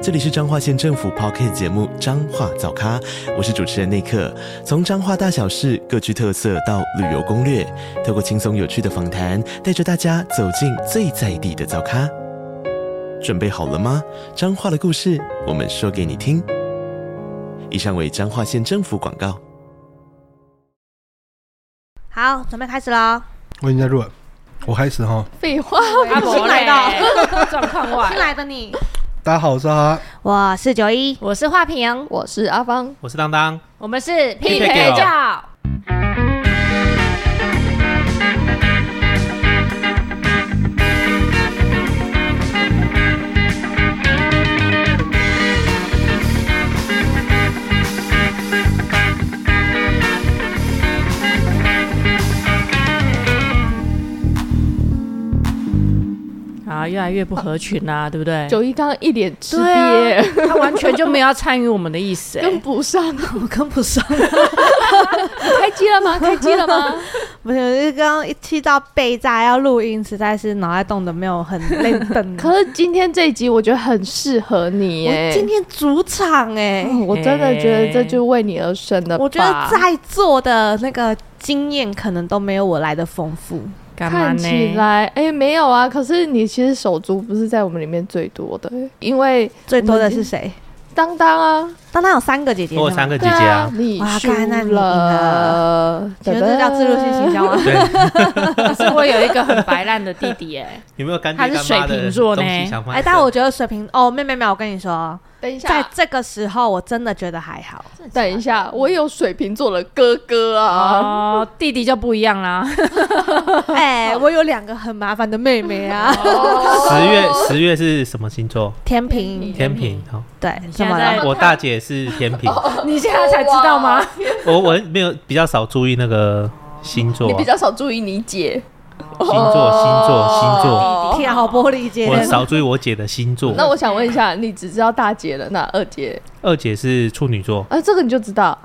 这里是彰化县政府 Podcast 节目《彰化早咖》，我是主持人内克。从彰化大小事各具特色到旅游攻略，透过轻松有趣的访谈，带着大家走进最在地的早咖。准备好了吗？彰化的故事，我们说给你听。以上为彰化县政府广告。好，准备开始喽！我已经在录了，我开始哈。废话，新来的 状况外，新来的你。大家好，我是阿，我是九一，我是华平，我是阿芳，我是当当，我们是匹配叫。啊，越来越不合群啦、啊，对不对？九一刚刚一脸吃瘪，他完全就没有要参与我们的意思，跟不上，我 跟不上。开机了吗？开机了吗？不是，刚刚一气到备炸要录音，实在是脑袋动的没有很累笨。可是今天这一集我觉得很适合你，哎，今天主场哎、嗯，我真的觉得这就为你而生的。我觉得在座的那个经验可能都没有我来的丰富。看起来，哎、欸，没有啊。可是你其实手足不是在我们里面最多的，因为最多的是谁？当当啊，当他有三个姐姐，我有三个姐姐啊。啊你输了，觉得这叫自入性行销吗？可 是我有一个很白烂的弟弟、欸，哎，有没有干爹？他是水瓶座呢。哎、欸，但我觉得水瓶哦，妹妹妹，我跟你说。等一下，在这个时候，我真的觉得还好。等一下，我有水瓶座的哥哥啊，哦、弟弟就不一样啦。哎、欸，我有两个很麻烦的妹妹啊。十月，十月是什么星座？天平，天平。好，对，什么？我大姐是天平。你现在才知道吗？我我没有比较少注意那个星座、啊，你比较少注意你姐。星座，星座，星座，天啊，好玻璃姐。我少注意我姐的星座。那我想问一下，你只知道大姐了，那二姐？二姐是处女座。啊，这个你就知道。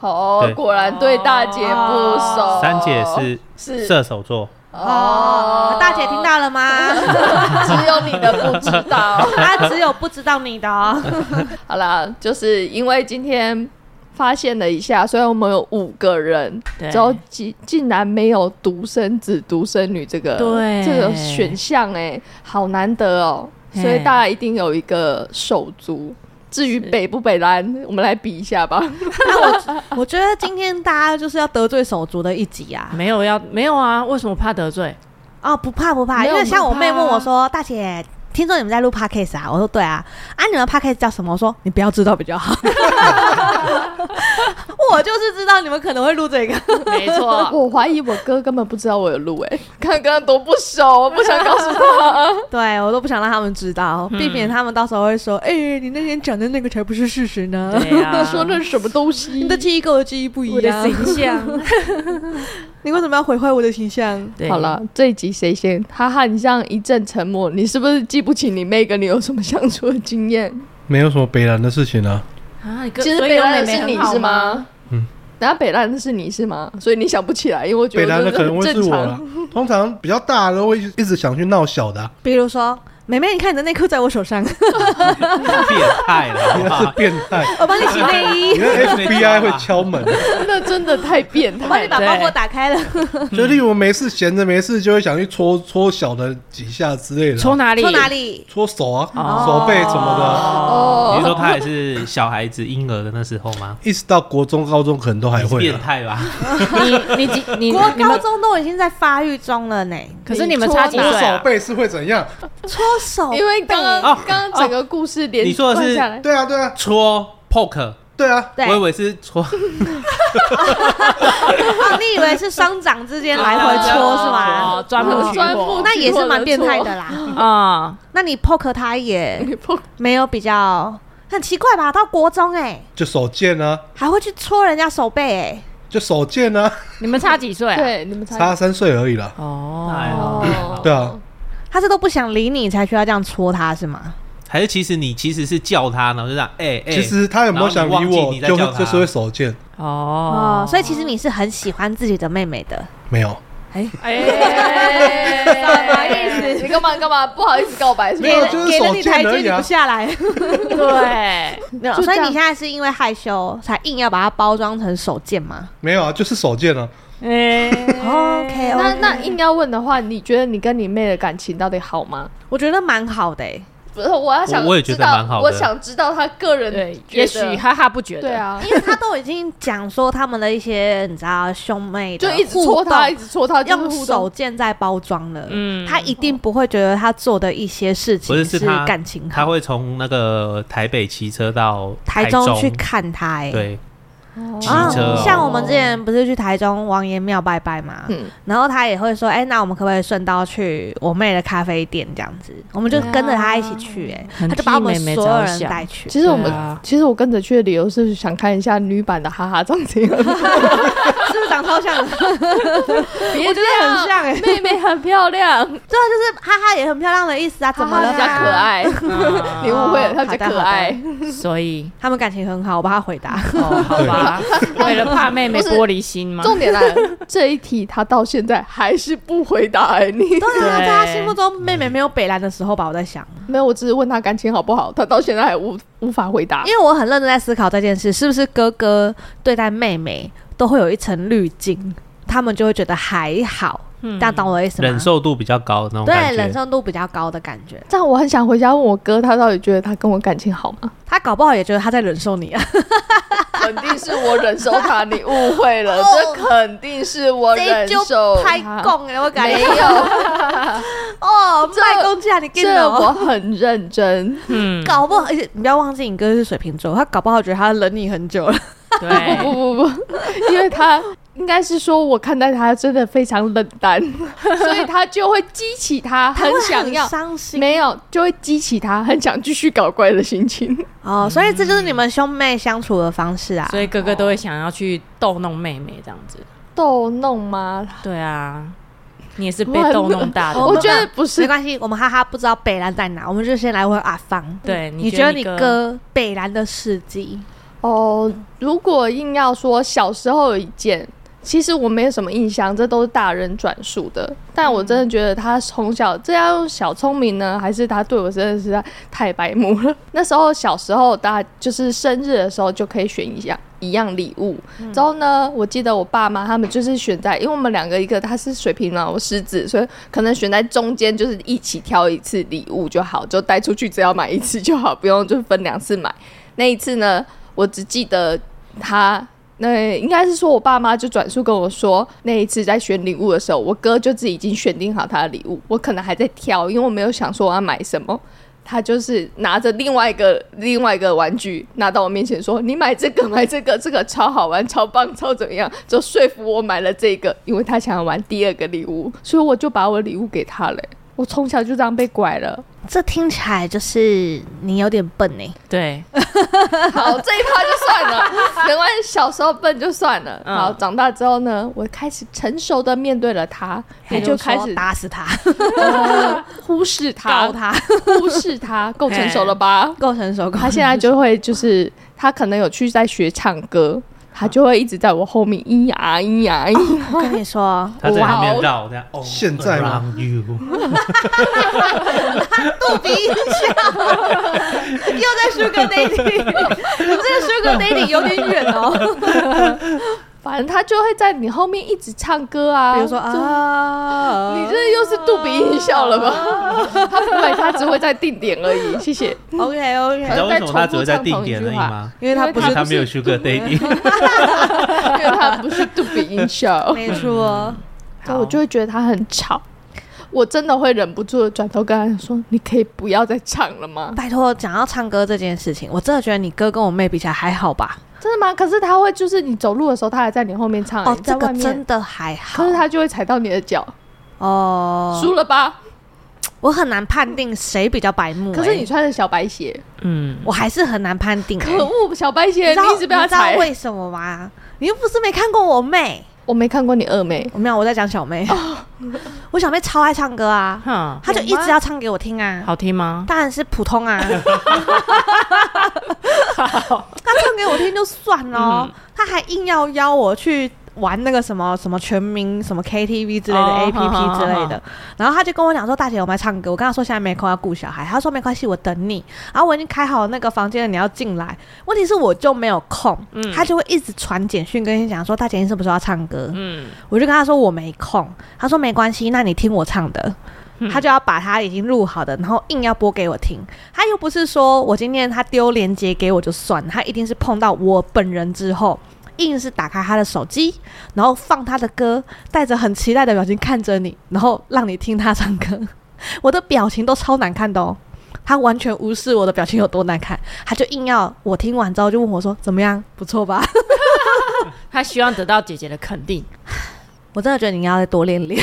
哦，果然对大姐不熟。三姐是是射手座。哦，大姐听到了吗？只有你的不知道，她 只有不知道你的哦。好了，就是因为今天。发现了一下，虽然我们有五个人，之后竟竟然没有独生子、独生女这个对这个选项，哎，好难得哦。所以大家一定有一个手足。至于北不北蓝，我们来比一下吧。那我我觉得今天大家就是要得罪手足的一集啊。没有要没有啊？为什么怕得罪？哦，不怕不怕，因为像我妹问我说：“大姐。”听说你们在录 podcast 啊？我说对啊。啊，你们 podcast 叫什么？我说你不要知道比较好。我就是知道你们可能会录这个。没错，我怀疑我哥根本不知道我有录哎，看跟他多不熟，我不想告诉他。对，我都不想让他们知道，避免他们到时候会说：“哎、欸，你那天讲的那个才不是事实呢。” 说那是什么东西？你的记忆跟我的记忆不一样。我的形象，你为什么要毁坏我的形象？好了，这一集谁先？哈哈，你这样一阵沉默，你是不是记不起你妹跟你有什么相处的经验？没有什么北兰的事情啊。啊，其实北烂的是你是吗？嗯，然后北兰的是你是吗？所以你想不起来，因为我觉得北兰的可能会是我了。通常比较大的都会一直想去闹小的，比如说。妹妹，你看你的内裤在我手上，变态了，是变态。我帮你洗内衣，你看 FBI 会敲门，那真的太变态。我帮你把包裹打开了，就例如没事闲着没事就会想去搓搓小的几下之类的。搓哪里？搓哪里？搓手啊，手背什么的。哦，你说他还是小孩子婴儿的那时候吗？一直到国中、高中可能都还会变态吧？你你你国高中都已经在发育中了呢。可是你们差几岁？手背是会怎样？搓手，因为刚刚刚刚整个故事连你说的是对啊对啊，搓 poke，对啊，我以为是搓，你以为是双掌之间来回搓是吗？专门专门，那也是蛮变态的啦。啊，那你 poke 他也 没有比较很奇怪吧？到国中哎，就手贱啊，还会去搓人家手背哎。就手贱啊，你们差几岁啊？对，你们差差三岁而已啦。哦，哦，对啊，他是都不想理你，才需要这样戳他是吗？还是其实你其实是叫他，然后就这样，哎哎。其实他有没有想理我，就就是会手贱。哦，所以其实你是很喜欢自己的妹妹的。没有。哎哎，什么意思？你干嘛干嘛？不好意思告白是不是？没有，就是手贱而已啊。不下来。对，没有。所以你现在是因为害羞，才硬要把它包装成手贱吗？没有啊，就是手贱啊。哎，OK。那那硬要问的话，你觉得你跟你妹的感情到底好吗？我觉得蛮好的。不是，我要想，我也觉得蛮好的。我想知道他个人，的，也许哈哈不觉得，对啊，因为他都已经讲说他们的一些，你知道兄妹就一直戳他，一直戳他，用手贱在包装了。嗯，他一定不会觉得他做的一些事情是感情好。他会从那个台北骑车到台中去看他，哎，对。骑车，像我们之前不是去台中王爷庙拜拜嘛，嗯。然后他也会说，哎，那我们可不可以顺道去我妹的咖啡店这样子？我们就跟着他一起去，哎，他就把我们所有人带去。其实我们，其实我跟着去的理由是想看一下女版的哈哈长怎样，是不是长超像？我觉得很像，哎，妹妹很漂亮，对啊，就是哈哈也很漂亮的意思啊，怎么了？比较可爱，你误会了，她比较可爱，所以。他们感情很好，我帮他回答，好吧。为了怕妹妹玻璃心吗？重点来了，这一题他到现在还是不回答你。对啊，在他心目中妹妹没有北兰的时候吧，我在想，没有，我只是问他感情好不好，他到现在还无无法回答。因为我很认真在思考这件事，是不是哥哥对待妹妹都会有一层滤镜，他们就会觉得还好。嗯，这样懂我的意思吗？忍受度比较高那种感觉。对，忍受度比较高的感觉。这样我很想回家问我哥，他到底觉得他跟我感情好吗？他搞不好也觉得他在忍受你啊。肯定是我忍受他，你误会了，这肯定是我忍受。太共了，我感觉没有。哦，太共价，你这我很认真。嗯，搞不好，而且你不要忘记，你哥是水瓶座，他搞不好觉得他忍你很久了。对，不不不不，因为他。应该是说，我看待他真的非常冷淡，所以他就会激起他 很想要伤心，没有就会激起他很想继续搞怪的心情。哦，所以这就是你们兄妹相处的方式啊。所以哥哥都会想要去逗弄妹妹这样子。逗弄吗？对啊，你也是被逗弄大的。我觉得不是，没关系，我们哈哈不知道北兰在哪，我们就先来问阿芳。对，你觉得你哥北兰的事迹？哦，如果硬要说小时候有一件。其实我没有什么印象，这都是大人转述的。但我真的觉得他从小这样小聪明呢，还是他对我真的是太白目了。那时候小时候，大家就是生日的时候就可以选一样一样礼物。之后呢，我记得我爸妈他们就是选在，因为我们两个一个他是水瓶嘛，我狮子，所以可能选在中间，就是一起挑一次礼物就好，就带出去只要买一次就好，不用就分两次买。那一次呢，我只记得他。那应该是说，我爸妈就转述跟我说，那一次在选礼物的时候，我哥就自己已经选定好他的礼物，我可能还在挑，因为我没有想说我要买什么。他就是拿着另外一个 另外一个玩具拿到我面前说：“你买这个，买这个，这个超好玩，超棒，超怎么样？”就说服我买了这个，因为他想要玩第二个礼物，所以我就把我礼物给他了。我从小就这样被拐了。这听起来就是你有点笨呢。对，好，这一趴就算了，没关系，小时候笨就算了。然后长大之后呢，我开始成熟的面对了他，也就开始打死 他，忽视他，告他，忽视他，够成熟了吧？够成熟。他现在就会就是，他可能有去在学唱歌。他就会一直在我后面咿呀咿呀咿。我跟你说，他在后面绕这样。哦，现在吗？肚皮音效，又在 Sugar Daddy，你这个 Sugar Daddy 有点远哦。反正他就会在你后面一直唱歌啊，比如说啊，你这又是杜比音效了吧？他不会，他只会在定点而已。谢谢。OK OK。你知道为什么他只会在定点而已吗？因为他不是他没有 Sugar Daddy，因为他不是杜比音效。没错。所以我就会觉得他很吵，我真的会忍不住的转头跟他说：“你可以不要再唱了吗？”拜托，讲到唱歌这件事情，我真的觉得你哥跟我妹比起来还好吧。真的吗？可是他会，就是你走路的时候，他还在你后面唱。哦，这个真的还好。可是他就会踩到你的脚。哦，输了吧？我很难判定谁比较白目。可是你穿着小白鞋，嗯，我还是很难判定。可恶，小白鞋，你一直被他踩。你知道为什么吗？你又不是没看过我妹。我没看过你二妹，我没有，我在讲小妹。我小妹超爱唱歌啊，她就一直要唱给我听啊。好听吗？当然是普通啊。她唱给我听就算了，她还硬要邀我去。玩那个什么什么全民什么 KTV 之类的 APP 之类的，然后他就跟我讲说：“大姐，我们来唱歌。”我跟他说：“现在没空，要顾小孩。”他说：“没关系，我等你。”然后我已经开好那个房间了，你要进来。问题是我就没有空，他就会一直传简讯跟你讲说：“大姐，你是不是要唱歌？”嗯，我就跟他说：“我没空。”他说：“没关系，那你听我唱的。”他就要把他已经录好的，然后硬要播给我听。他又不是说我今天他丢链接给我就算，他一定是碰到我本人之后。硬是打开他的手机，然后放他的歌，带着很期待的表情看着你，然后让你听他唱歌。我的表情都超难看的哦，他完全无视我的表情有多难看，他就硬要我听完之后就问我说：“怎么样？不错吧？” 他希望得到姐姐的肯定。我真的觉得你要再多练练，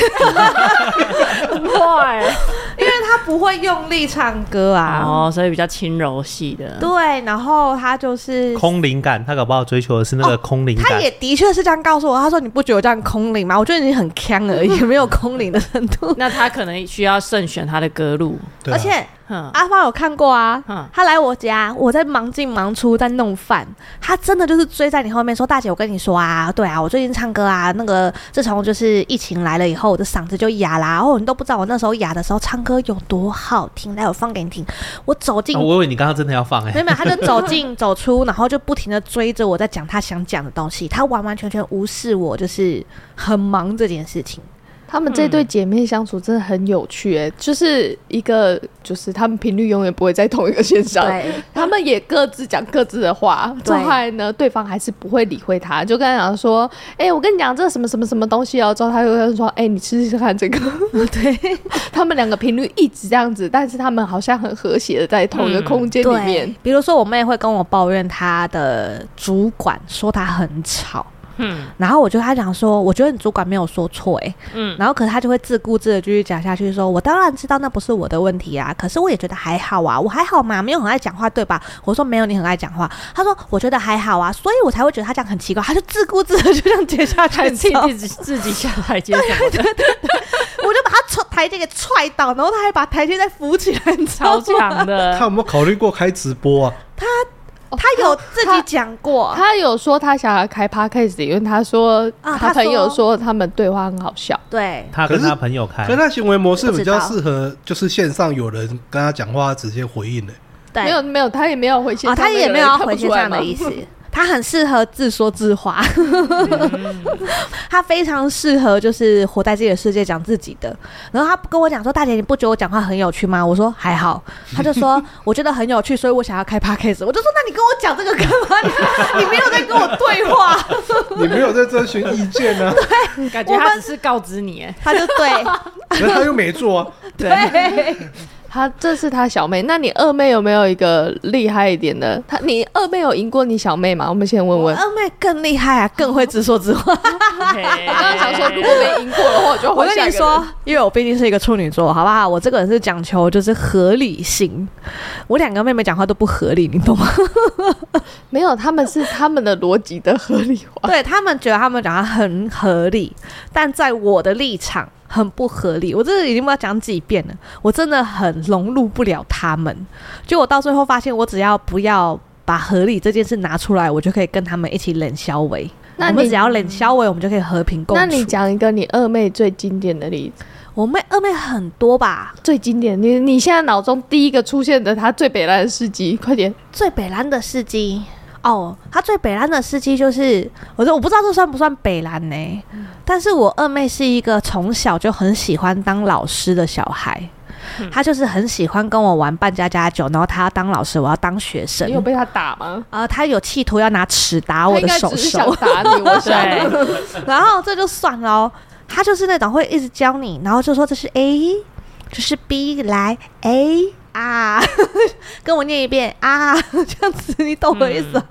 因为他不会用力唱歌啊，哦，所以比较轻柔系的。对，然后他就是空灵感，他搞不好追求的是那个空灵感。他也的确是这样告诉我，他说，你不觉得我这样空灵吗？我觉得你很腔而已，没有空灵的程度。那他可能需要慎选他的歌路，而且。阿芳有看过啊，他来我家，我在忙进忙出，在弄饭，他真的就是追在你后面说：“大姐，我跟你说啊，对啊，我最近唱歌啊，那个自从就是疫情来了以后，我的嗓子就哑啦。然哦，你都不知道我那时候哑的时候唱歌有多好听，来我放给你听。我走进，我以为你刚刚真的要放哎，没有没有，他就走进走出，然后就不停的追着我在讲他想讲的东西，他完完全全无视我，就是很忙这件事情。他们这对姐妹相处真的很有趣，哎，就是一个，就是他们频率永远不会在同一个线上，对，他们也各自讲各自的话，之后来呢，对方还是不会理会他，就跟他讲说，哎，我跟你讲这什么什么什么东西哦，之后他又会说，哎，你试试看这个，对，他们两个频率一直这样子，但是他们好像很和谐的在同一个空间里面。比如说我妹会跟我抱怨她的主管说她很吵。嗯，然后我就跟他讲说，我觉得你主管没有说错，哎，嗯，然后可是他就会自顾自的继续讲下去，说，我当然知道那不是我的问题啊，可是我也觉得还好啊，我还好嘛，没有很爱讲话，对吧？我说没有，你很爱讲话。他说我觉得还好啊，所以我才会觉得他这样很奇怪，他就自顾自的就这样接下去，自己自己下台阶，对对对对，我就把他踹台阶给踹倒，然后他还把台阶再扶起来，超强的。他有没有考虑过开直播啊？他。他有自己讲过，他有说他想要开 podcast，因为他说他朋友说他们对话很好笑。对，他跟他朋友开，可是他行为模式比较适合，就是线上有人跟他讲话，直接回应的。对，没有没有，他也没有回线上，他也没有回线上的意思。他很适合自说自话，他非常适合就是活在自己的世界讲自己的。然后他跟我讲说：“大姐，你不觉得我讲话很有趣吗？”我说：“还好。”他就说：“ 我觉得很有趣，所以我想要开 podcast。”我就说：“那你跟我讲这个干嘛？你 你没有在跟我对话，你没有在征询意见呢？”对，感觉他只是告知你，他就对，可是他又没做啊。对。他这是他小妹，那你二妹有没有一个厉害一点的？他你二妹有赢过你小妹吗？我们先问问。二妹更厉害啊，更会直说直话。我刚刚想说，如果没赢过的话，我就我跟你说，因为我毕竟是一个处女座，好不好？我这个人是讲求就是合理性。我两个妹妹讲话都不合理，你懂吗？没有，他们是他们的逻辑的合理化。对，他们觉得他们讲话很合理，但在我的立场。很不合理，我这已经不知道讲几遍了。我真的很融入不了他们，就我到最后发现，我只要不要把合理这件事拿出来，我就可以跟他们一起冷消维。那你只要冷消维，我们就可以和平共处。那你讲一个你二妹最经典的例子。我妹二妹很多吧，最经典。你你现在脑中第一个出现的，她最北兰的事迹，快点。最北兰的事迹。哦，他最北兰的司机就是，我说我不知道这算不算北兰呢？嗯、但是我二妹是一个从小就很喜欢当老师的小孩，她、嗯、就是很喜欢跟我玩扮家家酒，然后她要当老师，我要当学生。你有被他打吗？呃，他有企图要拿尺打我的手手，打你，我想。然后这就算了，他就是那种会一直教你，然后就说这是 A，这是 B，来 A。啊，跟我念一遍啊，这样子你懂我意思？嗯、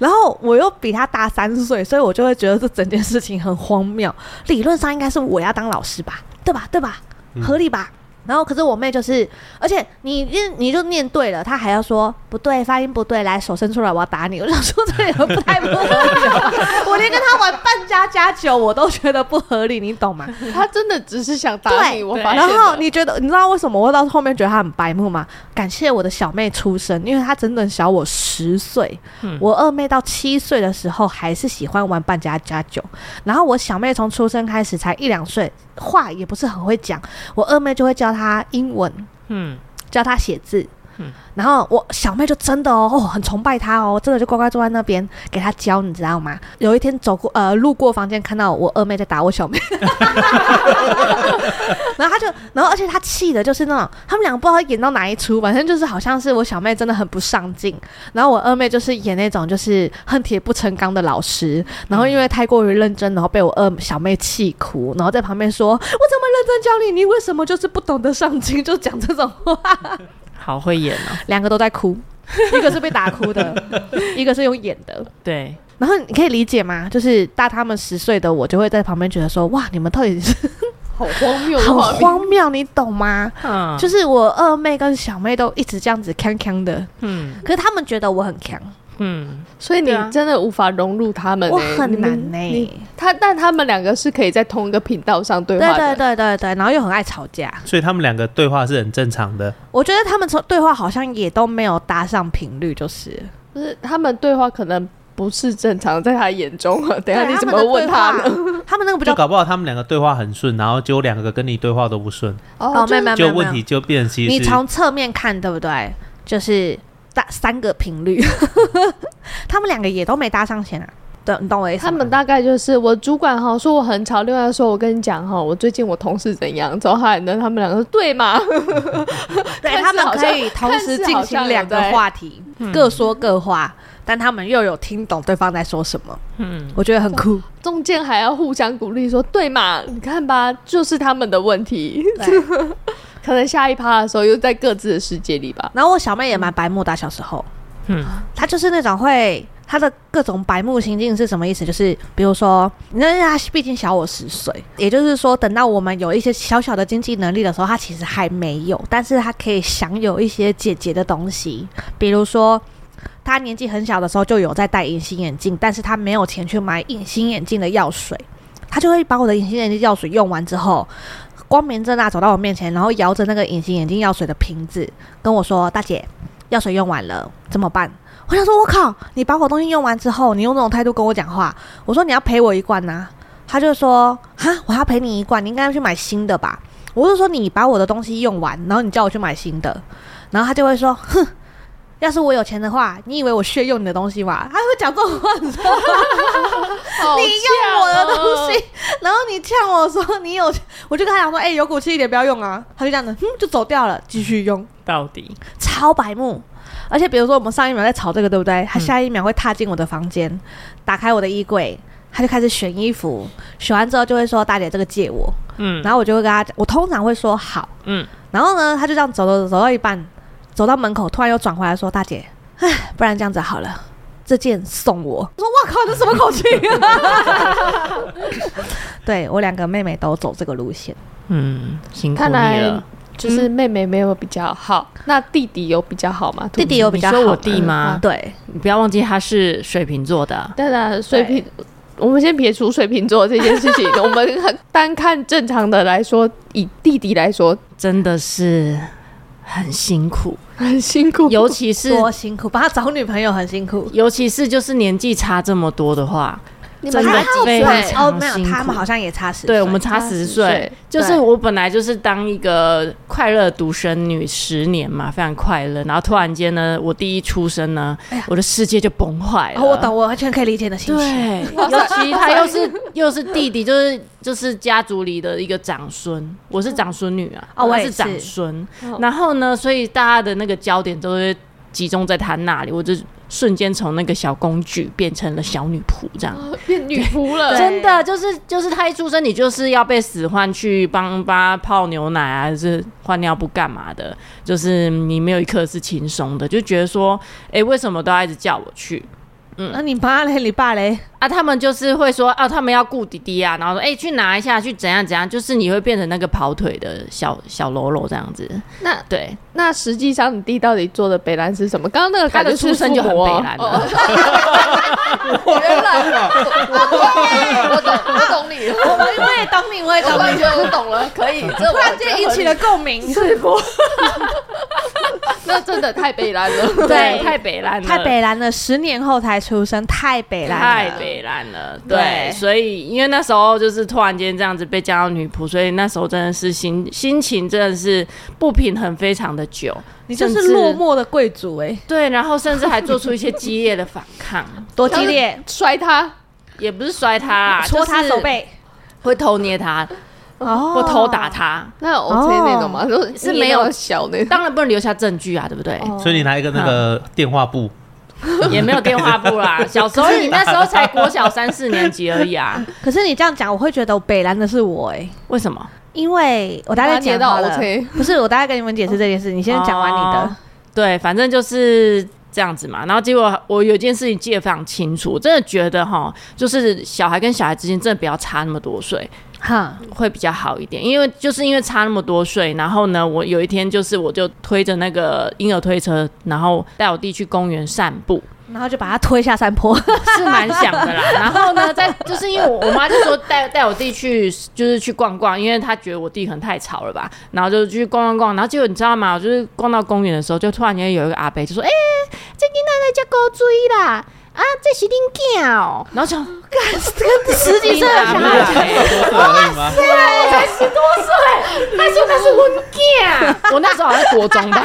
然后我又比他大三岁，所以我就会觉得这整件事情很荒谬。理论上应该是我要当老师吧，对吧？对吧？合理吧？然后可是我妹就是，而且你念你就念对了，她还要说不对，发音不对，来手伸出来，我要打你。我想说这也不太不合理，我连跟她玩半家家酒我都觉得不合理，你懂吗？她真的只是想打你，我发现。然后你觉得你知道为什么我到后面觉得她很白目吗？感谢我的小妹出生，因为她整整小我十岁。嗯、我二妹到七岁的时候还是喜欢玩半家家酒，然后我小妹从出生开始才一两岁。话也不是很会讲，我二妹就会教她英文，嗯，教她写字。然后我小妹就真的哦，很崇拜她哦，真的就乖乖坐在那边给她教，你知道吗？有一天走过呃路过房间，看到我二妹在打我小妹，然后他就，然后而且他气的就是那种，他们两个不知道演到哪一出，反正就是好像是我小妹真的很不上进，然后我二妹就是演那种就是恨铁不成钢的老师，然后因为太过于认真，然后被我二小妹气哭，然后在旁边说：“我怎么认真教你，你为什么就是不懂得上进？”就讲这种话。好会演哦，两个都在哭，一个是被打哭的，一个是用演的。对，然后你可以理解吗？就是大他们十岁的我，就会在旁边觉得说：“哇，你们到底是 好荒谬，好荒谬，你懂吗？”嗯，就是我二妹跟小妹都一直这样子锵锵的，嗯，可是他们觉得我很锵。嗯，所以你真的无法融入他们、欸，我很难呢、欸。他但他们两个是可以在同一个频道上对话的，对对对对对，然后又很爱吵架，所以他们两个对话是很正常的。我觉得他们从对话好像也都没有搭上频率，就是就是他们对话可能不是正常，在他眼中。等下你怎么问他呢？他们那个不就搞不好他们两个对话很顺，然后结果两个跟你对话都不顺。哦，没有没有，就问题就变成你从侧面看对不对？就是。三个频率，他们两个也都没搭上线啊。对，你懂我意思？他们大概就是我主管哈说我很吵，另外说我跟你讲哈，我最近我同事怎样，之后还能他们两个说对吗？对，他们可以同时进行两个话题，各说各话，但他们又有听懂对方在说什么。嗯，我觉得很酷。中间还要互相鼓励说对嘛？你看吧，就是他们的问题。可能下一趴的时候又在各自的世界里吧。然后我小妹也蛮白目的，小时候，嗯，她就是那种会，她的各种白目行径是什么意思？就是比如说，因为她毕竟小我十岁，也就是说，等到我们有一些小小的经济能力的时候，她其实还没有，但是她可以享有一些姐姐的东西，比如说，她年纪很小的时候就有在戴隐形眼镜，但是她没有钱去买隐形眼镜的药水，她就会把我的隐形眼镜药水用完之后。光明正大走到我面前，然后摇着那个隐形眼镜药水的瓶子，跟我说：“大姐，药水用完了，怎么办？”我想说：“我靠，你把我东西用完之后，你用这种态度跟我讲话。”我说：“你要赔我一罐呐、”他就说：“哈，我要赔你一罐，你应该要去买新的吧？”我就说：“你把我的东西用完，然后你叫我去买新的。”然后他就会说：“哼。”要是我有钱的话，你以为我需要用你的东西吗？他会讲这种话，你知道吗？你用我的东西，然后你呛我说你有钱，我就跟他讲说，哎、欸，有骨气一点，不要用啊。他就这样子，哼，就走掉了，继续用到底，超白目。而且比如说，我们上一秒在吵这个，对不对？他下一秒会踏进我的房间，嗯、打开我的衣柜，他就开始选衣服，选完之后就会说：“大姐，这个借我。”嗯，然后我就会跟他讲，我通常会说好，嗯，然后呢，他就这样走走走走到一半。走到门口，突然又转回来说：“大姐，哎，不然这样子好了，这件送我。”我说：“我靠，这什么口气？” 对，我两个妹妹都走这个路线，嗯，辛苦你了。看来就是妹妹没有比较好，嗯、那弟弟有比较好吗？弟弟有比较好。你说我弟吗？嗯、对，你不要忘记他是水瓶座的。对的，水瓶。我们先撇除水瓶座这件事情，我们单看正常的来说，以弟弟来说，真的是很辛苦。很辛苦，尤其是多辛苦，帮他找女朋友很辛苦，尤其是就是年纪差这么多的话。真的非常辛苦。哦，没有，他们好像也差十岁。对，我们差十岁。就是我本来就是当一个快乐独生女十年嘛，非常快乐。然后突然间呢，我弟一出生呢，我的世界就崩坏了。我懂，我完全可以理解的心情。对，尤其他又是又是弟弟，就是就是家族里的一个长孙，我是长孙女啊，哦，我是长孙。然后呢，所以大家的那个焦点都会集中在他那里，我就。瞬间从那个小公举变成了小女仆，这样、哦、变女仆了。真的就是就是她一出生，你就是要被使唤去帮她泡牛奶啊，还是换尿布干嘛的？就是你没有一刻是轻松的，就觉得说，哎、欸，为什么都要一直叫我去？嗯，那你妈嘞？你爸嘞？啊，他们就是会说啊，他们要顾弟弟啊，然后说哎、欸，去拿一下，去怎样怎样，就是你会变成那个跑腿的小小喽啰这样子。那对，那实际上你弟到底做的北兰是什么？刚刚那个他的出生就很北兰了。原来我懂，我懂你，我我也懂你，我也懂你，得我懂了，可以，突然间引起了共鸣，是不？那真的太北蓝了，对，太北蓝了，太北蓝了，十年后才出生，太北蓝，太北蓝了，对，所以因为那时候就是突然间这样子被叫到女仆，所以那时候真的是心心情真的是不平衡非常的久，你就是落寞的贵族哎，对，然后甚至还做出一些激烈的反抗，多激烈，摔他，也不是摔他，戳他手背，会偷捏他。哦，或偷打他，那有 OK 那种吗？是没有小的，当然不能留下证据啊，对不对？所以你拿一个那个电话簿，也没有电话簿啦。小时候你那时候才国小三四年级而已啊。可是你这样讲，我会觉得北兰的是我哎，为什么？因为我大概讲到了，不是我大概跟你们解释这件事，你先讲完你的。对，反正就是这样子嘛。然后结果我有件事情记得非常清楚，我真的觉得哈，就是小孩跟小孩之间真的不要差那么多岁。哈，会比较好一点，因为就是因为差那么多岁，然后呢，我有一天就是我就推着那个婴儿推车，然后带我弟去公园散步，然后就把他推下山坡，是蛮想的啦。然后呢，在就是因为我我妈就说带带我弟去就是去逛逛，因为她觉得我弟可能太吵了吧，然后就去逛逛逛，然后结果你知道吗？我就是逛到公园的时候，就突然间有一个阿伯就说：“哎、欸，这囡仔在叫狗追啦。”啊，这是恁囝哦，然后想，干，跟十几岁的小孩，哇塞，才十多岁，他说他是我囝，我那时候好像在国中吧，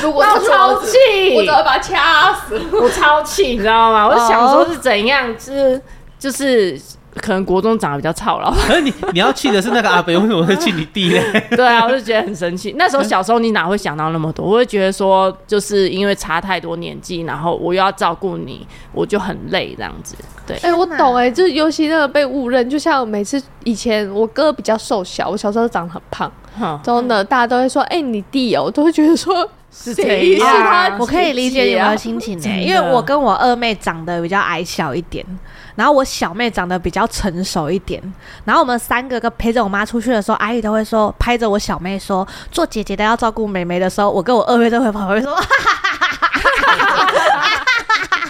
如果超气，我都要把他掐死，我超气，你知道吗？我就想说是怎样，就是就是。可能国中长得比较操劳，可是你你要气的是那个阿北，为什么会气你弟呢？对啊，我就觉得很生气。那时候小时候你哪会想到那么多？我会觉得说，就是因为差太多年纪，然后我又要照顾你，我就很累这样子。对，哎、欸，我懂哎、欸，就是尤其那个被误认，就像每次以前我哥比较瘦小，我小时候长得很胖，之后呢，大家都会说，哎、欸，你弟哦、都会觉得说是谁？是他，我可以理解你们的心情哎、欸，因为我跟我二妹长得比较矮小一点。然后我小妹长得比较成熟一点，然后我们三个个陪着我妈出去的时候，阿姨都会说拍着我小妹说，做姐姐的要照顾妹妹的时候，我跟我二妹都会跑回说，哈哈哈哈哈哈！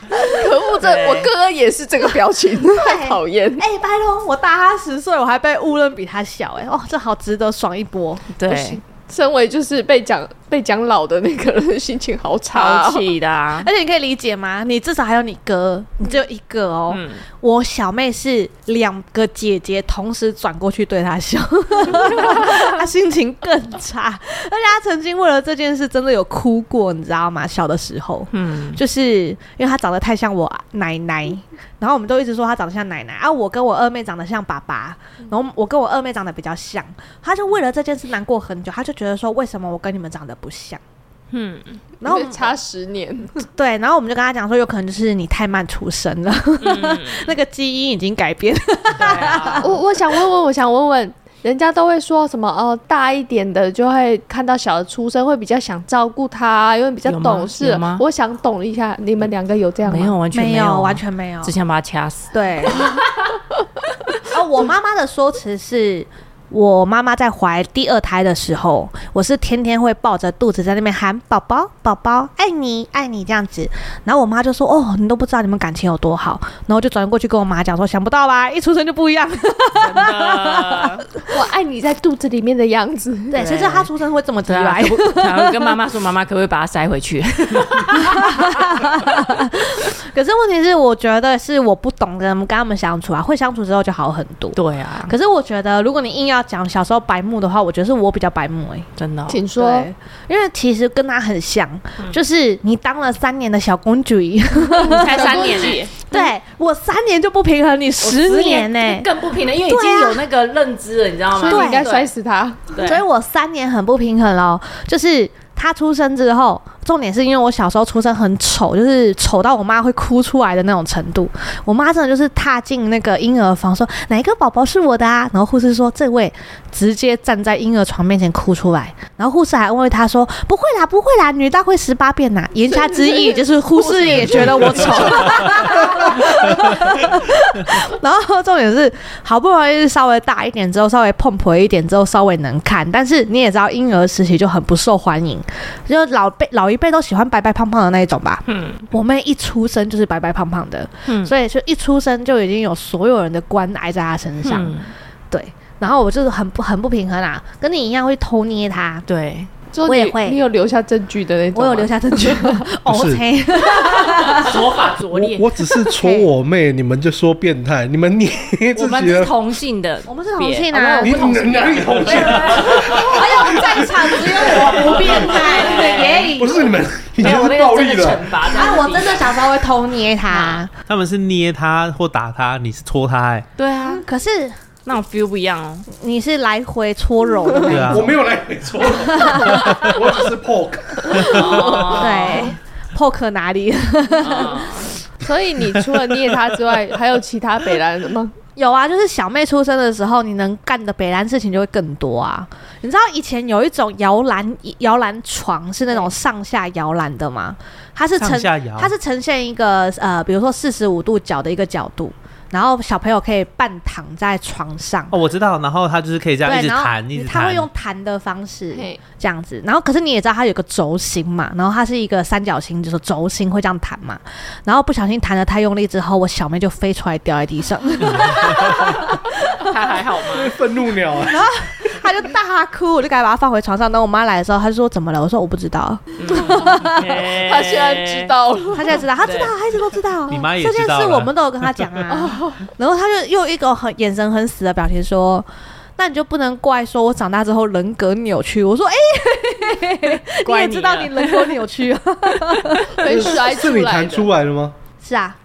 可恶，这我哥哥也是这个表情，太讨厌。哎、欸，拜托，我大他十岁，我还被误认比他小、欸，哎，哦，这好值得爽一波，对。身为就是被讲被讲老的那个人，心情好差，超气的啊！而且你可以理解吗？你至少还有你哥，你只有一个哦。嗯、我小妹是两个姐姐同时转过去对她笑，她心情更差。而且她曾经为了这件事真的有哭过，你知道吗？小的时候，嗯，就是因为她长得太像我奶奶。然后我们都一直说她长得像奶奶啊，我跟我二妹长得像爸爸，然后我跟我二妹长得比较像，她就为了这件事难过很久，她就觉得说，为什么我跟你们长得不像？嗯，然后差十年，对，然后我们就跟他讲说，有可能就是你太慢出生了，嗯、那个基因已经改变。啊、我我想问问，我想问问。人家都会说什么哦，大一点的就会看到小的出生，会比较想照顾他，因为比较懂事。我想懂一下，你们两个有这样吗？没有，完全没有，没有完全没有，只想把他掐死。对。哦，我妈妈的说辞是。我妈妈在怀第二胎的时候，我是天天会抱着肚子在那边喊宝宝宝宝，爱你爱你这样子。然后我妈就说：“哦，你都不知道你们感情有多好。”然后就转过去跟我妈讲说：“想不到吧，一出生就不一样。”真的，我爱你在肚子里面的样子。对，谁知道他出生会这么直白？然后跟妈妈说：“妈妈可不可以把他塞回去？” 可是问题是，我觉得是我不懂得跟他们相处啊，会相处之后就好很多。对啊。可是我觉得，如果你硬要讲小时候白目的话，我觉得是我比较白目哎、欸，真的、哦。请说，因为其实跟他很像，嗯、就是你当了三年的小公主，你才三年对我三年就不平衡，你十年呢、欸、更不平衡，因为已经有那个认知了，你知道吗？所以你应该摔死他。对，所以我三年很不平衡喽，就是他出生之后，重点是因为我小时候出生很丑，就是丑到我妈会哭出来的那种程度。我妈真的就是踏进那个婴儿房说，哪一个宝宝是我的啊？然后护士说这位直接站在婴儿床面前哭出来，然后护士还安慰她说不会啦，不会啦，女大会十八变呐。言下之意就是护士也觉得我丑。然后重点是好不容易稍微大一点之后，稍微碰婆一点之后，稍微能看，但是你也知道婴儿时期就很不受欢迎，就老被老一辈都喜欢白白胖胖的那一种吧。嗯，我妹一出生就是白白胖胖的，嗯，所以就一出生就已经有所有人的关爱在她身上。嗯、对，然后我就是很不很不平衡啊，跟你一样会偷捏她。对。我也会，你有留下证据的那种。我有留下证据。OK，说法拙劣。我只是戳我妹，你们就说变态。你们捏自己。我们是同性的，我们是同性啊。你同性，哪里同性？还有在场只有我不变态。不是你们，你们是暴力了。啊，我真的小时候会偷捏他。他们是捏他或打他，你是戳他。哎，对啊，可是。那种 feel 不一样哦，你是来回搓揉的，对啊，我没有来回搓，我只是 poke，对，poke 哪里？所以你除了捏他之外，还有其他北兰的吗？有啊，就是小妹出生的时候，你能干的北兰事情就会更多啊。你知道以前有一种摇篮摇篮床是那种上下摇篮的吗？它是呈它是呈现一个呃，比如说四十五度角的一个角度。然后小朋友可以半躺在床上哦，我知道。然后他就是可以这样一直弹，一直弹。他会用弹的方式这样子。然后可是你也知道，它有个轴心嘛，然后它是一个三角形，就是轴心会这样弹嘛。然后不小心弹的太用力之后，我小妹就飞出来掉在地上。他还好吗？愤怒鸟啊！然后他就大哭，我就赶紧把他放回床上。等我妈来的时候，他就说怎么了？我说我不知道。他现在知道了，他现在知道，他知道，他一直都知道。你妈也知道。这件事我们都有跟他讲啊。然后他就用一个很眼神很死的表情说：“那你就不能怪说我长大之后人格扭曲。”我说：“哎、欸，你也知道你人格扭曲啊？被摔出来，是你弹出来的吗？是啊，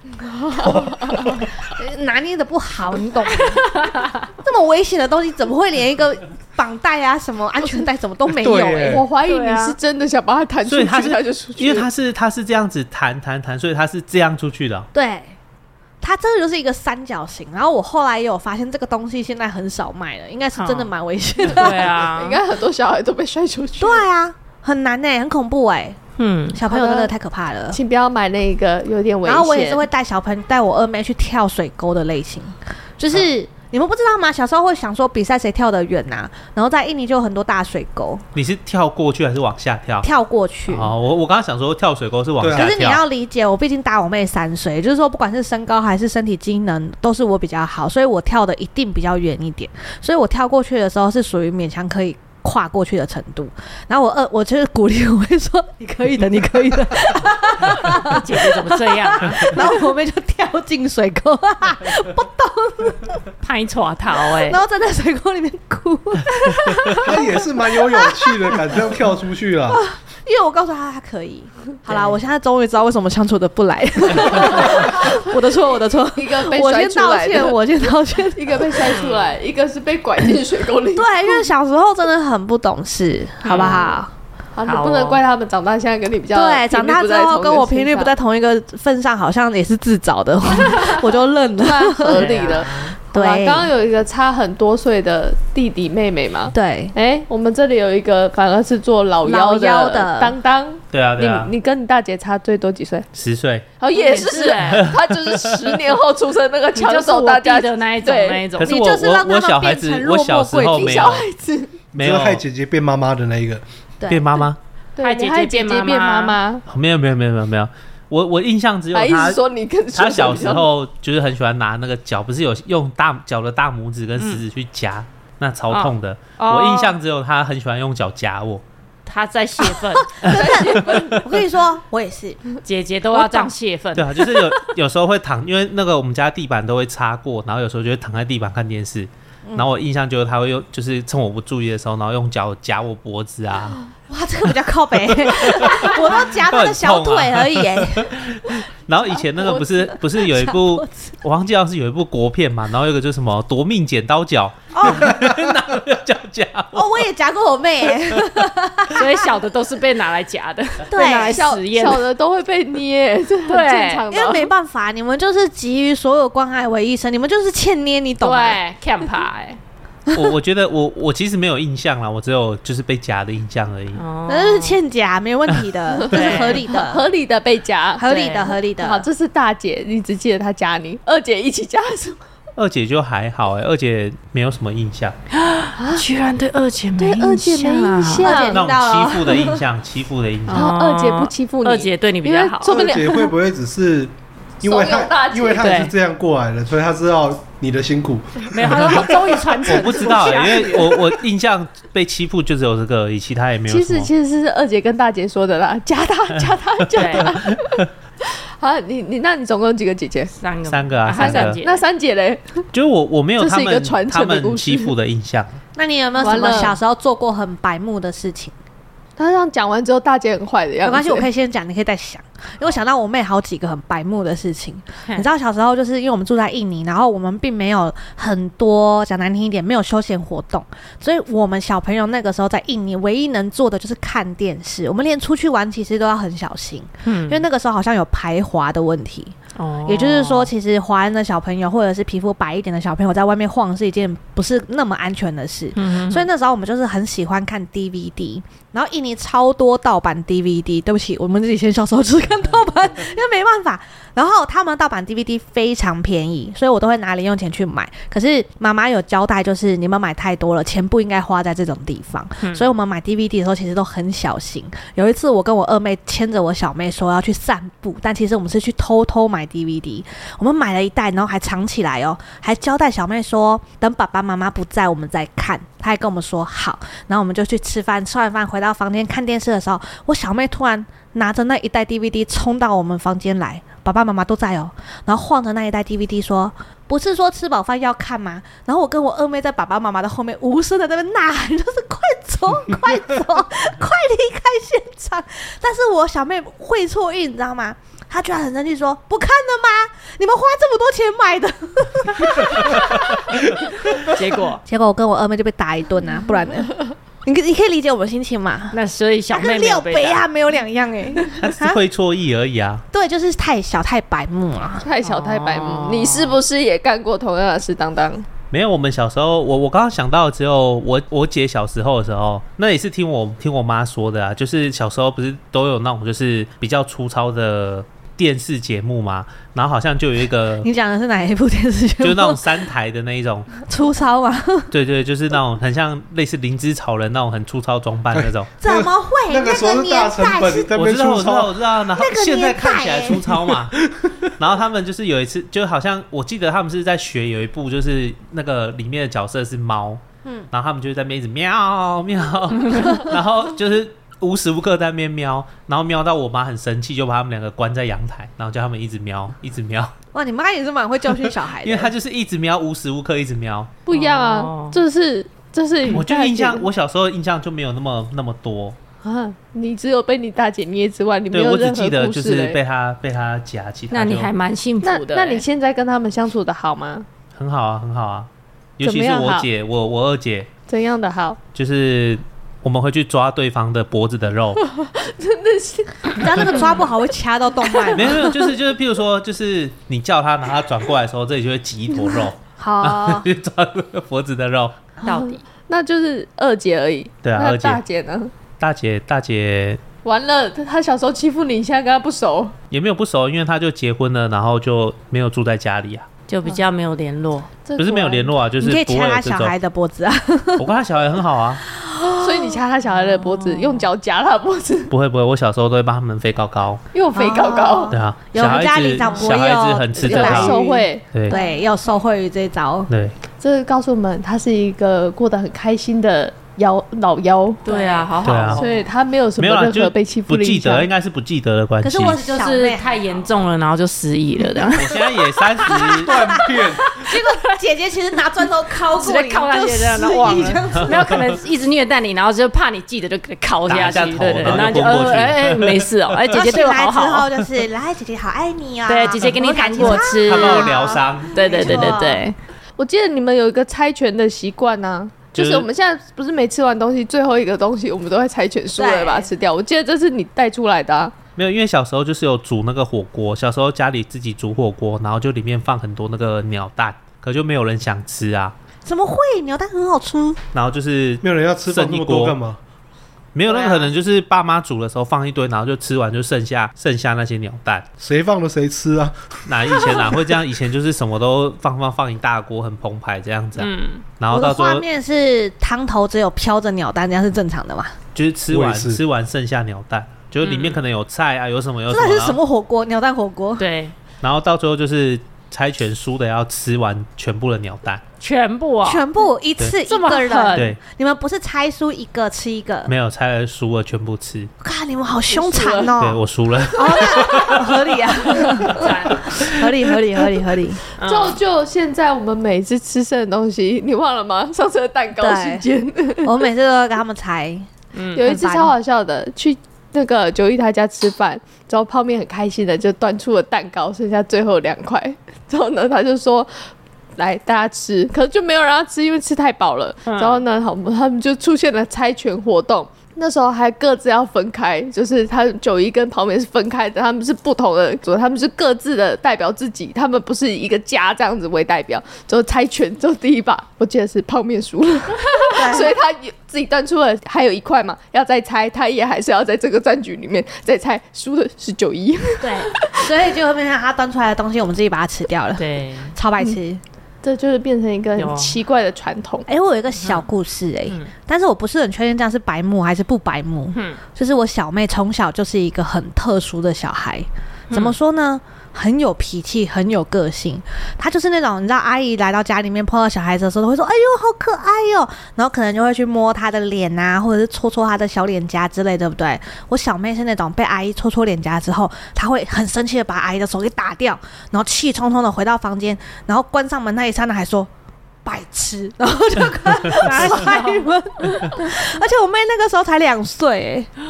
拿捏的不好，你懂吗？这么危险的东西，怎么会连一个绑带啊、什么安全带什么都没有、欸？我怀疑你是真的想把它弹出去，他就出去，因为他是他是这样子弹弹弹，所以他是这样出去的。对。”它真的就是一个三角形，然后我后来也有发现这个东西现在很少卖了，应该是真的蛮危险的。对啊，应该很多小孩都被摔出去。对啊，很难呢，很恐怖哎。嗯，小朋友真的太可怕了，请不要买那个有点危险。然后我也是会带小朋友带我二妹去跳水沟的类型，就是。你们不知道吗？小时候会想说比赛谁跳得远呐、啊，然后在印尼就有很多大水沟。你是跳过去还是往下跳？跳过去。哦，我我刚刚想说跳水沟是往下跳。可是你要理解，我毕竟大我妹三岁，就是说不管是身高还是身体机能，都是我比较好，所以我跳的一定比较远一点。所以我跳过去的时候是属于勉强可以。跨过去的程度，然后我二，我就是鼓励，我会说你可以的，你可以的。姐姐怎么这样、啊？然后我们就跳进水沟，不懂，拍错头哎，然后站在水沟里面哭。他也是蛮有勇气的，敢这样跳出去了。因为我告诉他他可以，好啦，我现在终于知道为什么相处的不来。我的错，我的错，一个被摔出来的，我先道歉，一个被摔出来，一个是被拐进水沟里。对，因为小时候真的很不懂事，好不好？好，你不能怪他们长大现在跟你比较，对，长大之后跟我频率不在同一个份上，好像也是自找的，我就认了，合理的。对，刚刚有一个差很多岁的弟弟妹妹嘛。对，哎，我们这里有一个反而是做老幺的当当。对啊，对啊。你你跟你大姐差最多几岁？十岁。哦，也是哎，他就是十年后出生那个抢走大家的那一种那一种。可是我我我小孩子，我小时候没有。小孩子没有害姐姐变妈妈的那一个。变妈妈。害姐姐变妈妈。没有没有没有没有没有。我我印象只有他，他小时候就是很喜欢拿那个脚，不是有用大脚的大拇指跟食指去夹，那超痛的。我印象只有他很喜欢用脚夹我，他在泄愤，泄愤。我跟你说，我也是，姐姐都要这样泄愤。对啊，就是有有时候会躺，因为那个我们家地板都会擦过，然后有时候就会躺在地板看电视。然后我印象就是他会用，就是趁我不注意的时候，然后用脚夹我脖子啊。哇，这个比较靠北，我都夹他的小腿而已。然后以前那个不是不是有一部，我忘记了是有一部国片嘛，然后有个就是什么夺命剪刀脚，哦，哦，我也夹过我妹，所以小的都是被拿来夹的，对，拿来实验。小的都会被捏，这很正常的。因为没办法，你们就是急于所有关爱为一生，你们就是欠捏，你懂吗？对，camp 哎。我我觉得我我其实没有印象啦，我只有就是被夹的印象而已。哦，那就是欠夹，没问题的，这是合理的，合理的被夹，合理的，合理的。好，这是大姐，你只记得她夹你，二姐一起夹是吗？二姐就还好哎，二姐没有什么印象啊，居然对二姐没对二姐没印象，那种欺负的印象，欺负的印象。然后二姐不欺负你，二姐对你比较好。二姐会不会只是？因为他，因为他也是这样过来的，所以他知道你的辛苦。没有，他 终于传承。我不知道欸，因为我我印象被欺负就只有这个而已，其他也没有。其实其实是二姐跟大姐说的啦，加他加他加他。好，你你那你总共有几个姐姐？三个，三个啊，三个。那三姐嘞？就是我我没有他们他们欺负的印象。那你有没有什么小时候做过很白目的事情？他这样讲完之后，大姐很坏的样子。没关系，我可以先讲，你可以再想。因为我想到我妹好几个很白目的事情。你知道小时候就是因为我们住在印尼，然后我们并没有很多讲难听一点，没有休闲活动，所以我们小朋友那个时候在印尼唯一能做的就是看电视。我们连出去玩其实都要很小心，嗯，因为那个时候好像有排华的问题。哦，也就是说，其实华人的小朋友或者是皮肤白一点的小朋友在外面晃是一件不是那么安全的事。嗯，所以那时候我们就是很喜欢看 DVD，然后印尼超多盗版 DVD。对不起，我们以前小时候只看盗版，因为没办法。然后他们盗版 DVD 非常便宜，所以我都会拿零用钱去买。可是妈妈有交代，就是你们买太多了，钱不应该花在这种地方。嗯，所以我们买 DVD 的时候其实都很小心。有一次我跟我二妹牵着我小妹说要去散步，但其实我们是去偷偷买 DVD。我们买了一袋，然后还藏起来哦，还交代小妹说等爸爸妈妈不在我们再看。她还跟我们说好，然后我们就去吃饭，吃完饭回到房间看电视的时候，我小妹突然拿着那一袋 DVD 冲到我们房间来。爸爸妈妈都在哦，然后晃着那一袋 DVD 说：“不是说吃饱饭要看吗？”然后我跟我二妹在爸爸妈妈的后面无声的在那边呐喊，就是快走，快走，快离开现场。但是我小妹会错意，你知道吗？她居然很生气说：“不看了吗？你们花这么多钱买的。”结果，结果我跟我二妹就被打一顿啊，不然呢？你可你可以理解我们心情嘛？那所以小妹六杯啊，没有两样哎，他是会错意而已啊。对，就是太小太白目啊，太小太白目。你是不是也干过同样的事？当当没有，我们小时候，我我刚刚想到，只有我我姐小时候的时候，那也是听我听我妈说的啊，就是小时候不是都有那种就是比较粗糙的。电视节目嘛，然后好像就有一个，你讲的是哪一部电视节目？就是那种三台的那一种粗糙嘛？对对，就是那种很像类似灵芝草人那种很粗糙装扮那种。怎么会？那个年代是我知道，我知道，我知道，我知道。然后现在看起来粗糙嘛。然后他们就是有一次，就好像我记得他们是在学有一部，就是那个里面的角色是猫，嗯，然后他们就在那边一直喵喵，然后就是。无时无刻在那边喵，然后瞄到我妈很生气，就把他们两个关在阳台，然后叫他们一直瞄，一直瞄。哇，你妈也是蛮会教训小孩的，因为她就是一直瞄，无时无刻一直瞄。不一样啊，这是这是。我就印象，我小时候印象就没有那么那么多啊。你只有被你大姐捏之外，你没有任何故事。对，我只记得就是被她被她夹，其他。那你还蛮幸福的。那你现在跟他们相处的好吗？很好啊，很好啊。尤其是我姐，我我二姐。怎样的好？就是。我们会去抓对方的脖子的肉，真的是，你知道那个抓不好会掐到动脉。没有没有，就是就是，譬如说，就是你叫他，然后他转过来的时候，这里就会挤一坨肉。好，去抓脖子的肉，到底那就是二姐而已。对啊，二姐。大姐呢？大姐大姐完了，他小时候欺负你，现在跟他不熟，也没有不熟，因为他就结婚了，然后就没有住在家里啊。就比较没有联络，不是没有联络啊，就是你可以掐他小孩的脖子啊。我跟他小孩很好啊，所以你掐他小孩的脖子，用脚夹他的脖子。不会不会，我小时候都会帮他们飞高高，又飞高高。对啊，小孩子长小孩子很吃这套，受惠。对对，要受惠于这一招。对，这告诉我们，他是一个过得很开心的。妖老妖，对啊，好好，所以他没有什么任何被欺负的印象。不记得，应该是不记得的关系。可是我就是太严重了，然后就失忆了。这样，我现在也三十 断片。结果姐姐其实拿砖头敲过你，敲下去这样忘了。没有可能一直虐待你，然后就怕你记得就给敲下去，对对，然后就呃哎没事哦，哎 姐姐对我好好。之后就是来姐姐好爱你哦，对姐姐给你糖果吃，他帮我疗伤。对对对对对，我记得你们有一个猜拳的习惯呢。就是我们现在不是没吃完东西，最后一个东西我们都会猜拳输了把它吃掉。我记得这是你带出来的啊。没有，因为小时候就是有煮那个火锅，小时候家里自己煮火锅，然后就里面放很多那个鸟蛋，可就没有人想吃啊。怎么会？鸟蛋很好吃。然后就是没有人要吃这么多干嘛？没有，那可能就是爸妈煮的时候放一堆，然后就吃完就剩下剩下那些鸟蛋，谁放了谁吃啊？哪以前哪会这样？以前就是什么都放放放一大锅，很澎湃这样子啊。嗯，然后到时候画面是汤头只有飘着鸟蛋，这样是正常的嘛？就是吃完吃完剩下鸟蛋，就是里面可能有菜啊，有什么有什么。这是什么火锅？鸟蛋火锅。对，然后到最后就是。猜拳输的要吃完全部的鸟蛋，全部啊，全部一次一个人。对，你们不是猜输一个吃一个，没有猜了输了全部吃。看你们好凶残哦！对我输了，合理啊，合理合理合理合理。就就现在我们每次吃剩的东西，你忘了吗？上次的蛋糕时间，我每次都要跟他们猜。嗯，有一次超好笑的，去。那个九一他家吃饭，然后泡面很开心的就端出了蛋糕，剩下最后两块。之后呢，他就说：“来，大家吃。”可是就没有人要吃，因为吃太饱了。然后呢，好，他们就出现了猜拳活动。那时候还各自要分开，就是他九一跟泡面是分开的，他们是不同的组，他们是各自的代表自己，他们不是一个家这样子为代表。之后猜拳，之后第一把我记得是泡面输了，所以他自己端出了还有一块嘛，要再猜，他也还是要在这个战局里面再猜，输的是九一。对，所以就会变成他端出来的东西，我们自己把它吃掉了。对，超白痴。嗯这就是变成一个很奇怪的传统。哎、欸，我有一个小故事哎、欸，嗯、但是我不是很确定这样是白目还是不白目。嗯，就是我小妹从小就是一个很特殊的小孩，怎么说呢？嗯很有脾气，很有个性。她就是那种，你知道，阿姨来到家里面碰到小孩子的时候，都会说：“哎呦，好可爱哟。”然后可能就会去摸她的脸啊，或者是搓搓她的小脸颊之类，对不对？我小妹是那种被阿姨搓搓脸颊之后，她会很生气的把阿姨的手给打掉，然后气冲冲的回到房间，然后关上门那一刹那还说：“白痴。”然后就开门。而且我妹那个时候才两岁，哎，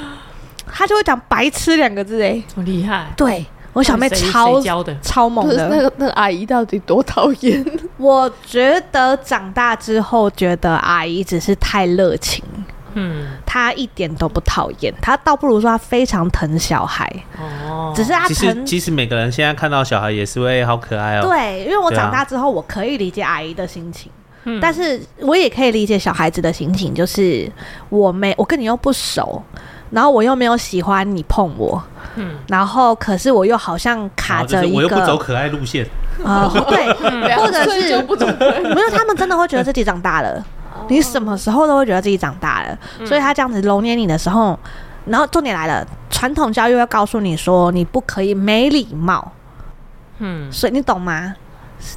她就会讲“白痴”两个字，哎，好厉害。对。我小妹超超猛的，那个那个阿姨到底多讨厌？我觉得长大之后觉得阿姨只是太热情，嗯，他一点都不讨厌，他倒不如说他非常疼小孩。哦。只是他疼，其实每个人现在看到小孩也是会好可爱哦。对，因为我长大之后我可以理解阿姨的心情，但是我也可以理解小孩子的心情，就是我没我跟你又不熟。然后我又没有喜欢你碰我，嗯，然后可是我又好像卡着一个，我又不走可爱路线。啊，对，或者是不走，没有，他们真的会觉得自己长大了，你什么时候都会觉得自己长大了，所以他这样子揉捏你的时候，然后重点来了，传统教育要告诉你说你不可以没礼貌，嗯，所以你懂吗？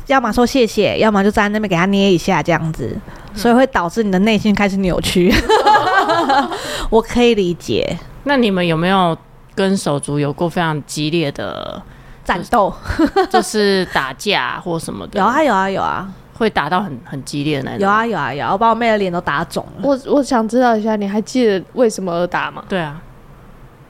要么说谢谢，要么就站在那边给他捏一下这样子，所以会导致你的内心开始扭曲。我可以理解。那你们有没有跟手足有过非常激烈的战斗，就是打架或什么的？有啊有啊有啊，会打到很很激烈的那种。有啊有啊有，我把我妹的脸都打肿了。我我想知道一下，你还记得为什么而打吗？对啊，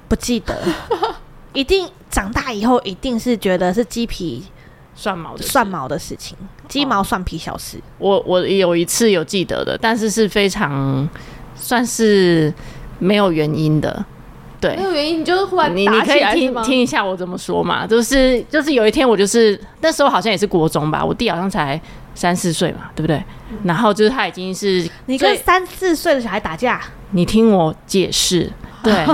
不记得。一定长大以后一定是觉得是鸡皮。蒜毛的蒜毛的事情，鸡毛蒜皮小事。我我有一次有记得的，但是是非常算是没有原因的。对，没有原因，你就是忽然你你可以听听一下我怎么说嘛。就是就是有一天我就是那时候好像也是国中吧，我弟好像才三四岁嘛，对不对？然后就是他已经是你跟三四岁的小孩打架，你听我解释。对。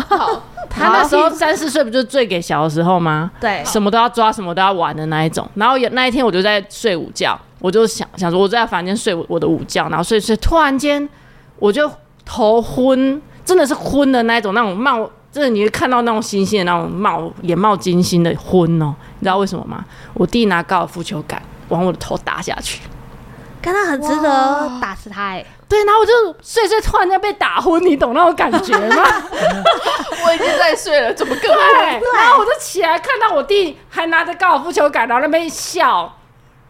他那时候三四岁，不就是最给小的时候吗？对，什么都要抓，什么都要玩的那一种。然后有那一天，我就在睡午觉，我就想想说，我在房间睡我的午觉，然后睡睡，突然间我就头昏，真的是昏的那一种，那种冒，真的你会看到那种新鲜的那种冒眼冒金星的昏哦。你知道为什么吗？我弟拿高尔夫球杆往我的头打下去，看他很值得打死他哎。对，然后我就睡睡，突然间被打昏，你懂那种感觉吗？我已经在睡了，怎么更对？然后我就起来，看到我弟还拿着高尔夫球杆，然后那边笑。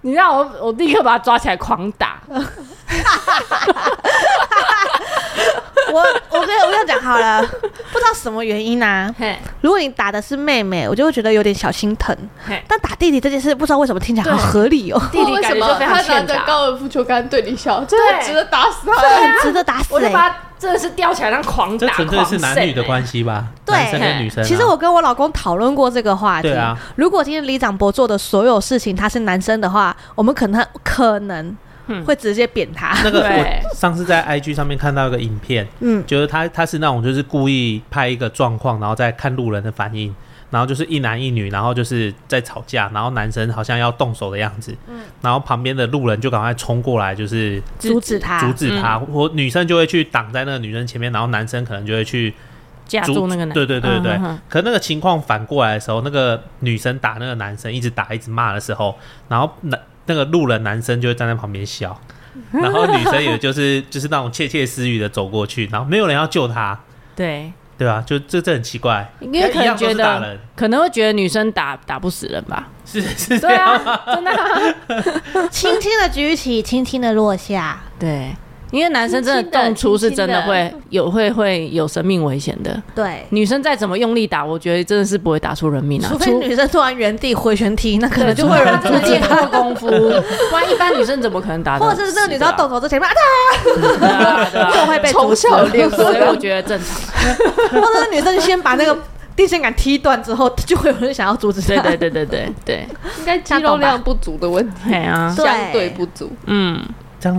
你知道我，我立刻把他抓起来狂打。我我跟我跟你讲，好了，不知道什么原因啊。如果你打的是妹妹，我就会觉得有点小心疼。但打弟弟这件事，不知道为什么听起来好合理哦。弟弟为什么他拿着高尔夫球杆对你笑，真的值得打死他，很值得打死他。真的是吊起来让狂打，这纯粹是男女的关系吧？对，男生跟女生。其实我跟我老公讨论过这个话题。对啊，如果今天李长博做的所有事情他是男生的话，我们可能可能会直接扁他。那个我上次在 IG 上面看到一个影片，嗯，就是他他是那种就是故意拍一个状况，然后再看路人的反应。然后就是一男一女，然后就是在吵架，然后男生好像要动手的样子，嗯，然后旁边的路人就赶快冲过来，就是阻止他，阻止他，或女生就会去挡在那个女生前面，然后男生可能就会去架住那个男，对对对对，可那个情况反过来的时候，那个女生打那个男生，一直打一直骂的时候，然后那那个路人男生就会站在旁边笑，然后女生也就是就是那种窃窃私语的走过去，然后没有人要救他，对。对啊，就这这很奇怪，因为可能觉得可能会觉得女生打打不死人吧？是是这样吗？真的，轻轻的举起，轻轻的落下，对。因为男生真的动粗是真的会有会会有生命危险的。对，女生再怎么用力打，我觉得真的是不会打出人命啊。除非女生突然原地回旋踢，那可能就会有人出现做功夫。不然一般女生怎么可能打？或者是这个女生要动手之前，啊，就会被从小练，所以我觉得正常。或者是女生先把那个电线杆踢断之后，就会有人想要阻止她。对对对对对对，应该肌肉量不足的问题啊，相对不足。嗯。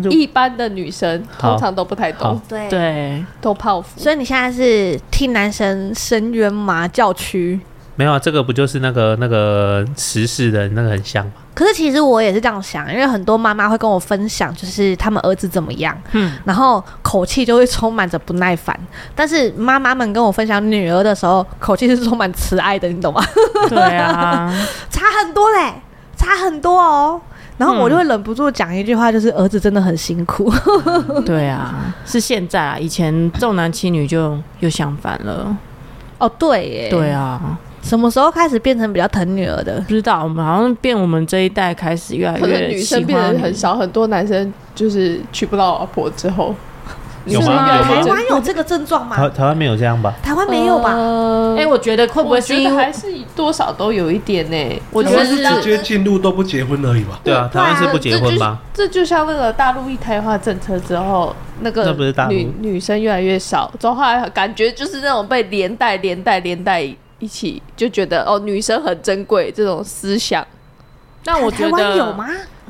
一般的女生通常都不太懂，对对，都泡芙。所以你现在是替男生伸冤吗？叫屈？没有啊，这个不就是那个那个时事的那个很像吗？可是其实我也是这样想，因为很多妈妈会跟我分享，就是他们儿子怎么样，嗯，然后口气就会充满着不耐烦。但是妈妈们跟我分享女儿的时候，口气是充满慈爱的，你懂吗？对啊，差很多嘞，差很多哦。然后我就会忍不住讲一句话，就是儿子真的很辛苦。对啊，是现在啊，以前重男轻女就又相反了。哦，对耶，对啊，什么时候开始变成比较疼女儿的？不知道，我们好像变我们这一代开始越来越女生变得很少，很多男生就是娶不到老婆之后。有吗？台湾有这个症状吗？台台湾没有这样吧？台湾没有吧？哎，我觉得会不会是因为还是多少都有一点呢？我觉得是直接进入都不结婚而已吧？对啊，台湾是不结婚吧？这就像那个大陆一胎化政策之后，那个女女生越来越少，之后后来感觉就是那种被连带、连带、连带一起，就觉得哦，女生很珍贵这种思想。那我觉得有吗？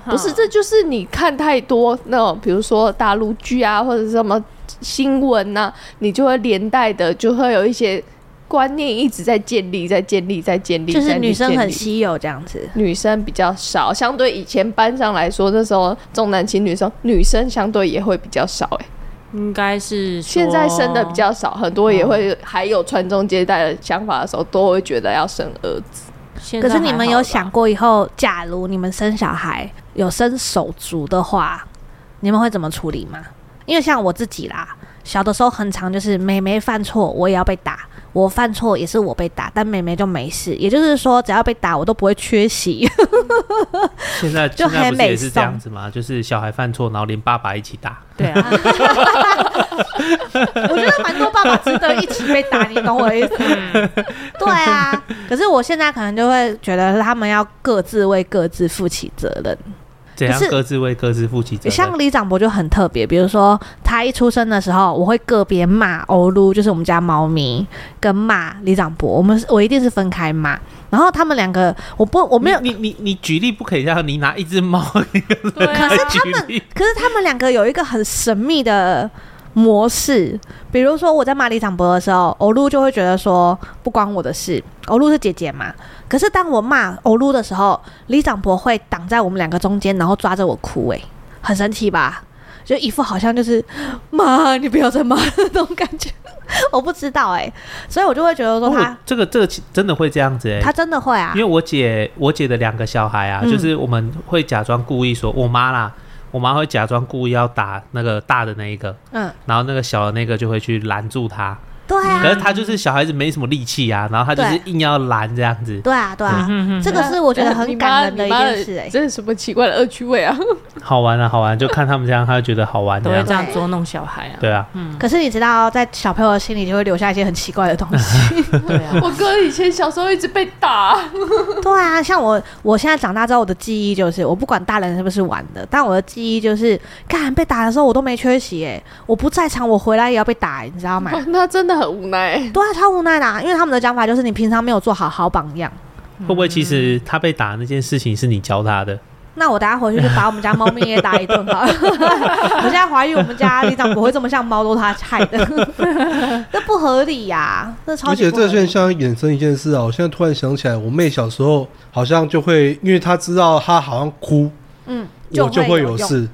不是，这就是你看太多那种，比如说大陆剧啊，或者是什么新闻呐、啊，你就会连带的就会有一些观念一直在建立，在建立，在建立。就是女生很稀有这样子，女生比较少，相对以前班上来说，那时候重男轻女生，女生相对也会比较少、欸。哎，应该是现在生的比较少，很多也会还有传宗接代的想法的时候，都会觉得要生儿子。可是你们有想过以后，假如你们生小孩有生手足的话，你们会怎么处理吗？因为像我自己啦，小的时候很常就是妹妹犯错，我也要被打；我犯错也是我被打，但妹妹就没事。也就是说，只要被打，我都不会缺席。现在 就现在不是这样子吗？就是小孩犯错，然后连爸爸一起打。对啊，我觉得蛮多爸爸值得一起被打，你懂我的意思吗？对啊，可是我现在可能就会觉得他们要各自为各自负起责任。怎样各自为各自负起责任？像李长博就很特别，比如说他一出生的时候，我会个别骂欧露，就是我们家猫咪，跟骂李长博，我们我一定是分开骂。然后他们两个，我不我没有你你你，举例不可以这样，你拿一只猫一个，可是他们可是他们两个有一个很神秘的模式，比如说我在骂里长伯的时候，欧露就会觉得说不关我的事，欧露是姐姐嘛。可是当我骂欧露的时候，李长伯会挡在我们两个中间，然后抓着我哭，哎，很神奇吧？就一副好像就是妈，你不要再骂那种感觉。我不知道哎、欸，所以我就会觉得说他这个这个真的会这样子哎、欸，他真的会啊，因为我姐我姐的两个小孩啊，嗯、就是我们会假装故意说，我妈啦，我妈会假装故意要打那个大的那一个，嗯，然后那个小的那个就会去拦住他。对啊。可是他就是小孩子没什么力气啊，然后他就是硬要拦这样子。对啊，对啊，这个是我觉得很感人的一件事哎。这是什么奇怪的恶趣味啊？好玩啊，好玩，就看他们这样，他就觉得好玩。都会这样捉弄小孩啊。对啊。嗯可是你知道，在小朋友的心里就会留下一些很奇怪的东西。对啊。我哥以前小时候一直被打。对啊，像我，我现在长大之后，我的记忆就是，我不管大人是不是玩的，但我的记忆就是，干被打的时候我都没缺席，哎，我不在场，我回来也要被打，你知道吗？那真的很无奈。对啊，超无奈的啊，因为他们的讲法就是你平常没有做好好榜样。会不会其实他被打那件事情是你教他的？那我等下回去就把我们家猫咪也打一顿好了。我现在怀疑我们家里长不会这么像猫，都他害的，这不合理呀、啊！这超级。而且这现象衍生一件事啊，我现在突然想起来，我妹小时候好像就会，因为她知道她好像哭，嗯，我就会有事。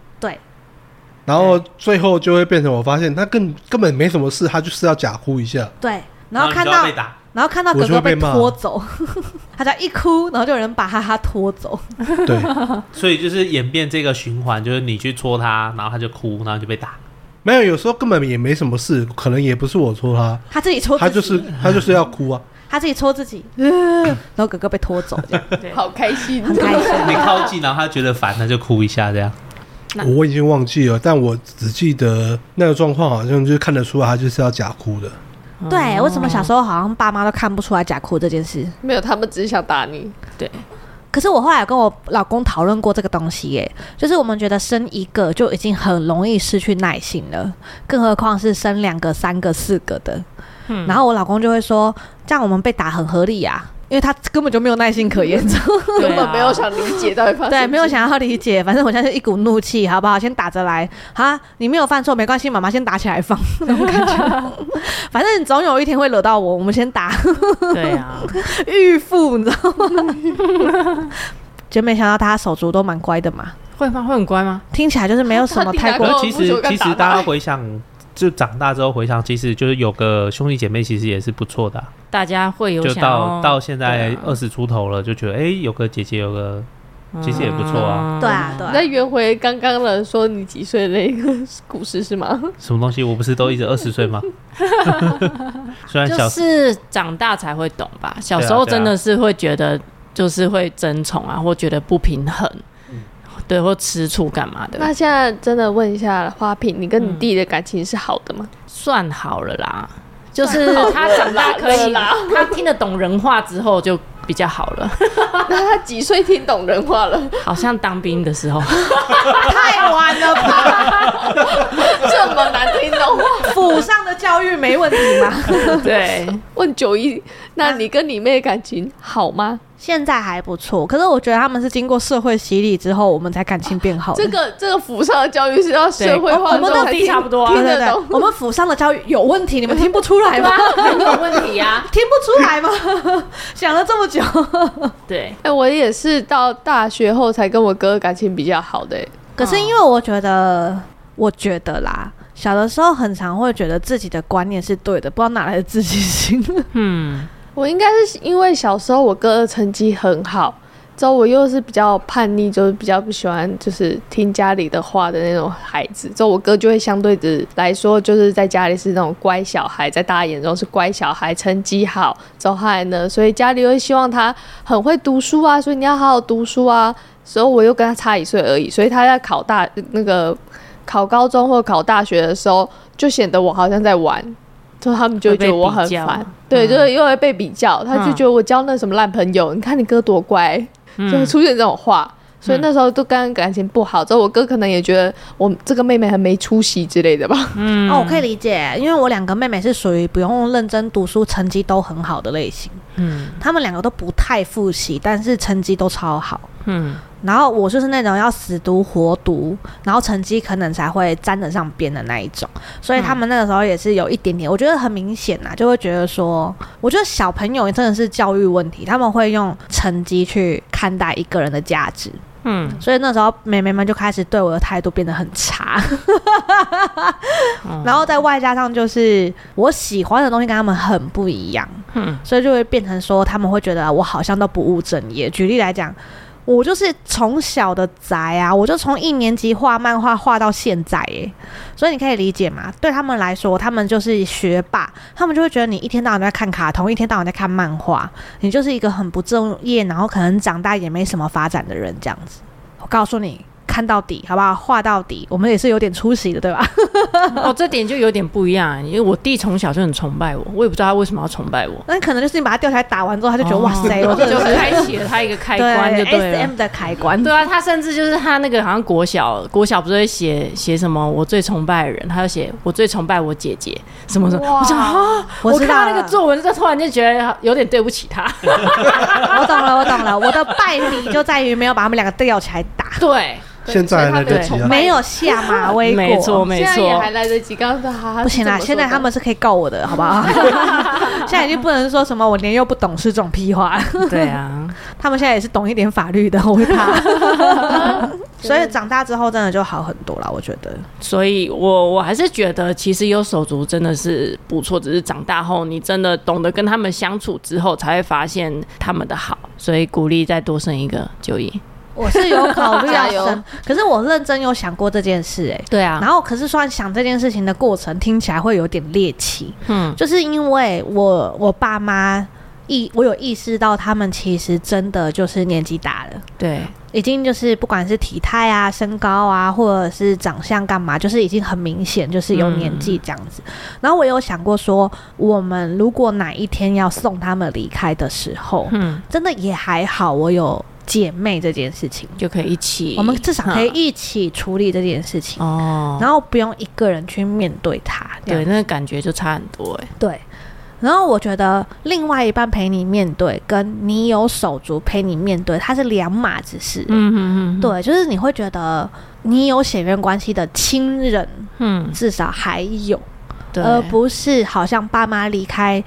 对。然后最后就会变成我发现他根根本没什么事，他就是要假哭一下。对。然后看到。然后看到哥哥被拖走，他在一哭，然后就有人把哈哈拖走。对，所以就是演变这个循环，就是你去戳他，然后他就哭，然后就被打。没有，有时候根本也没什么事，可能也不是我戳他，他自己戳，他就是他就是要哭啊，他自己戳自己，然后哥哥被拖走，这样对，好开心，很开心。你靠近，然后他觉得烦，他就哭一下，这样。我已经忘记了，但我只记得那个状况，好像就是看得出来，他就是要假哭的。对，为什么小时候好像爸妈都看不出来假哭这件事？没有，他们只是想打你。对。可是我后来有跟我老公讨论过这个东西，耶，就是我们觉得生一个就已经很容易失去耐心了，更何况是生两个、三个、四个的。嗯。然后我老公就会说：“这样我们被打很合理呀。”因为他根本就没有耐心可言，根本没有想理解到底发生。对，没有想要理解，反正我现在是一股怒气，好不好？先打着来，哈，你没有犯错，没关系，妈妈先打起来放，那种感觉。反正你总有一天会惹到我，我们先打。对啊，预付，你知道吗？就没想到大家手足都蛮乖的嘛。会吗？会很乖吗？听起来就是没有什么太过。其实，其实大家回想。就长大之后回想，其实就是有个兄弟姐妹，其实也是不错的、啊。大家会有就到到现在二十出头了，就觉得哎、欸，有个姐姐，有个其实也不错啊。对啊，对啊。那圆回刚刚的说你几岁的那个故事是吗？什么东西？我不是都一直二十岁吗？虽然小就是长大才会懂吧。小时候真的是会觉得就是会争宠啊，或觉得不平衡。对，或吃醋干嘛的？那现在真的问一下花瓶，你跟你弟的感情是好的吗？嗯、算好了啦，就是 他长大可以，他听得懂人话之后就比较好了。那他几岁听懂人话了？好像当兵的时候，太晚了吧？这么难听懂话，府上的教育没问题吗？对，问九一，那你跟你妹感情好吗？现在还不错，可是我觉得他们是经过社会洗礼之后，我们才感情变好的。这个这个府上的教育是要社会化，我们到底差不多啊。对对对，我们府上的教育有问题，你们听不出来吗？有问题啊，听不出来吗？想了这么久，对，哎，我也是到大学后才跟我哥感情比较好的。可是因为我觉得，我觉得啦，小的时候很常会觉得自己的观念是对的，不知道哪来的自信心。嗯。我应该是因为小时候我哥的成绩很好，之后我又是比较叛逆，就是比较不喜欢就是听家里的话的那种孩子，之后我哥就会相对的来说，就是在家里是那种乖小孩，在大家眼中是乖小孩，成绩好，之后来呢，所以家里会希望他很会读书啊，所以你要好好读书啊。所以我又跟他差一岁而已，所以他在考大那个考高中或考大学的时候，就显得我好像在玩。说他们就觉得我很烦，对，就是又会被比较，他就觉得我交那什么烂朋友，你看你哥多乖，就会出现这种话，所以那时候都跟感情不好。之后我哥可能也觉得我这个妹妹很没出息之类的吧。嗯，哦，我可以理解，因为我两个妹妹是属于不用认真读书，成绩都很好的类型。嗯，他们两个都不太复习，但是成绩都超好。嗯。然后我就是那种要死读活读，然后成绩可能才会沾得上边的那一种，所以他们那个时候也是有一点点，我觉得很明显呐，就会觉得说，我觉得小朋友真的是教育问题，他们会用成绩去看待一个人的价值，嗯，所以那时候妹妹们就开始对我的态度变得很差，然后再外加上就是我喜欢的东西跟他们很不一样，嗯，所以就会变成说他们会觉得我好像都不务正业。举例来讲。我就是从小的宅啊，我就从一年级画漫画画到现在，哎，所以你可以理解嘛？对他们来说，他们就是学霸，他们就会觉得你一天到晚在看卡通，一天到晚在看漫画，你就是一个很不正业，然后可能长大也没什么发展的人，这样子。我告诉你。看到底，好不好？画到底，我们也是有点出息的，对吧？哦，这点就有点不一样，因为我弟从小就很崇拜我，我也不知道他为什么要崇拜我。那可能就是你把他吊起来打完之后，他就觉得、哦、哇塞，我这就开启了他一个开关，就对了。S M 的开关，对啊，他甚至就是他那个好像国小，国小不是会写写什么我最崇拜的人，他就写我最崇拜我姐姐什么什么。我想啊，我看到那个作文，就突然就觉得有点对不起他。我懂了，我懂了，我的败笔就在于没有把他们两个吊起来打。对。现在来得及啊！没有下马威 过，没错没错，现在也还来得及。刚刚说不行啦，现在他们是可以告我的，好不好？现在已经不能说什么我年幼不懂事这种屁话。对啊，他们现在也是懂一点法律的，我会怕。所以长大之后真的就好很多了，我觉得。所以我我还是觉得，其实有手足真的是不错，只是长大后你真的懂得跟他们相处之后，才会发现他们的好。所以鼓励再多生一个就医。我是有考虑要 生，可是我认真有想过这件事，哎，对啊，然后可是说想这件事情的过程听起来会有点猎奇，嗯，就是因为我我爸妈意我有意识到他们其实真的就是年纪大了，对，已经就是不管是体态啊、身高啊，或者是长相干嘛，就是已经很明显就是有年纪这样子。然后我有想过说，我们如果哪一天要送他们离开的时候，嗯，真的也还好，我有。姐妹这件事情就可以一起，我们至少可以一起处理这件事情哦，然后不用一个人去面对它，对，那个感觉就差很多哎。对，然后我觉得另外一半陪你面对，跟你有手足陪你面对，它是两码子事。嗯嗯嗯，对，就是你会觉得你有血缘关系的亲人，嗯，至少还有，对，而不是好像爸妈离开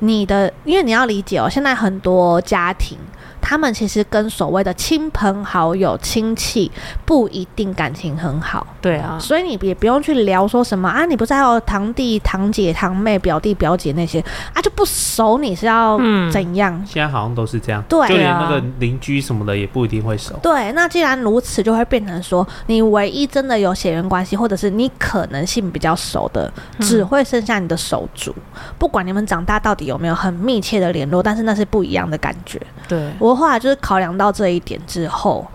你的，因为你要理解哦，现在很多家庭。他们其实跟所谓的亲朋好友、亲戚不一定感情很好，对啊，所以你也不用去聊说什么啊，你不是还有堂弟、堂姐、堂妹、表弟、表姐那些啊，就不熟，你是要怎样？嗯，现在好像都是这样，对啊，就连那个邻居什么的也不一定会熟。对，那既然如此，就会变成说，你唯一真的有血缘关系，或者是你可能性比较熟的，只会剩下你的手足。嗯，不管你们长大到底有没有很密切的联络，但是那是不一样的感觉。对。我我后来就是考量到这一点之后，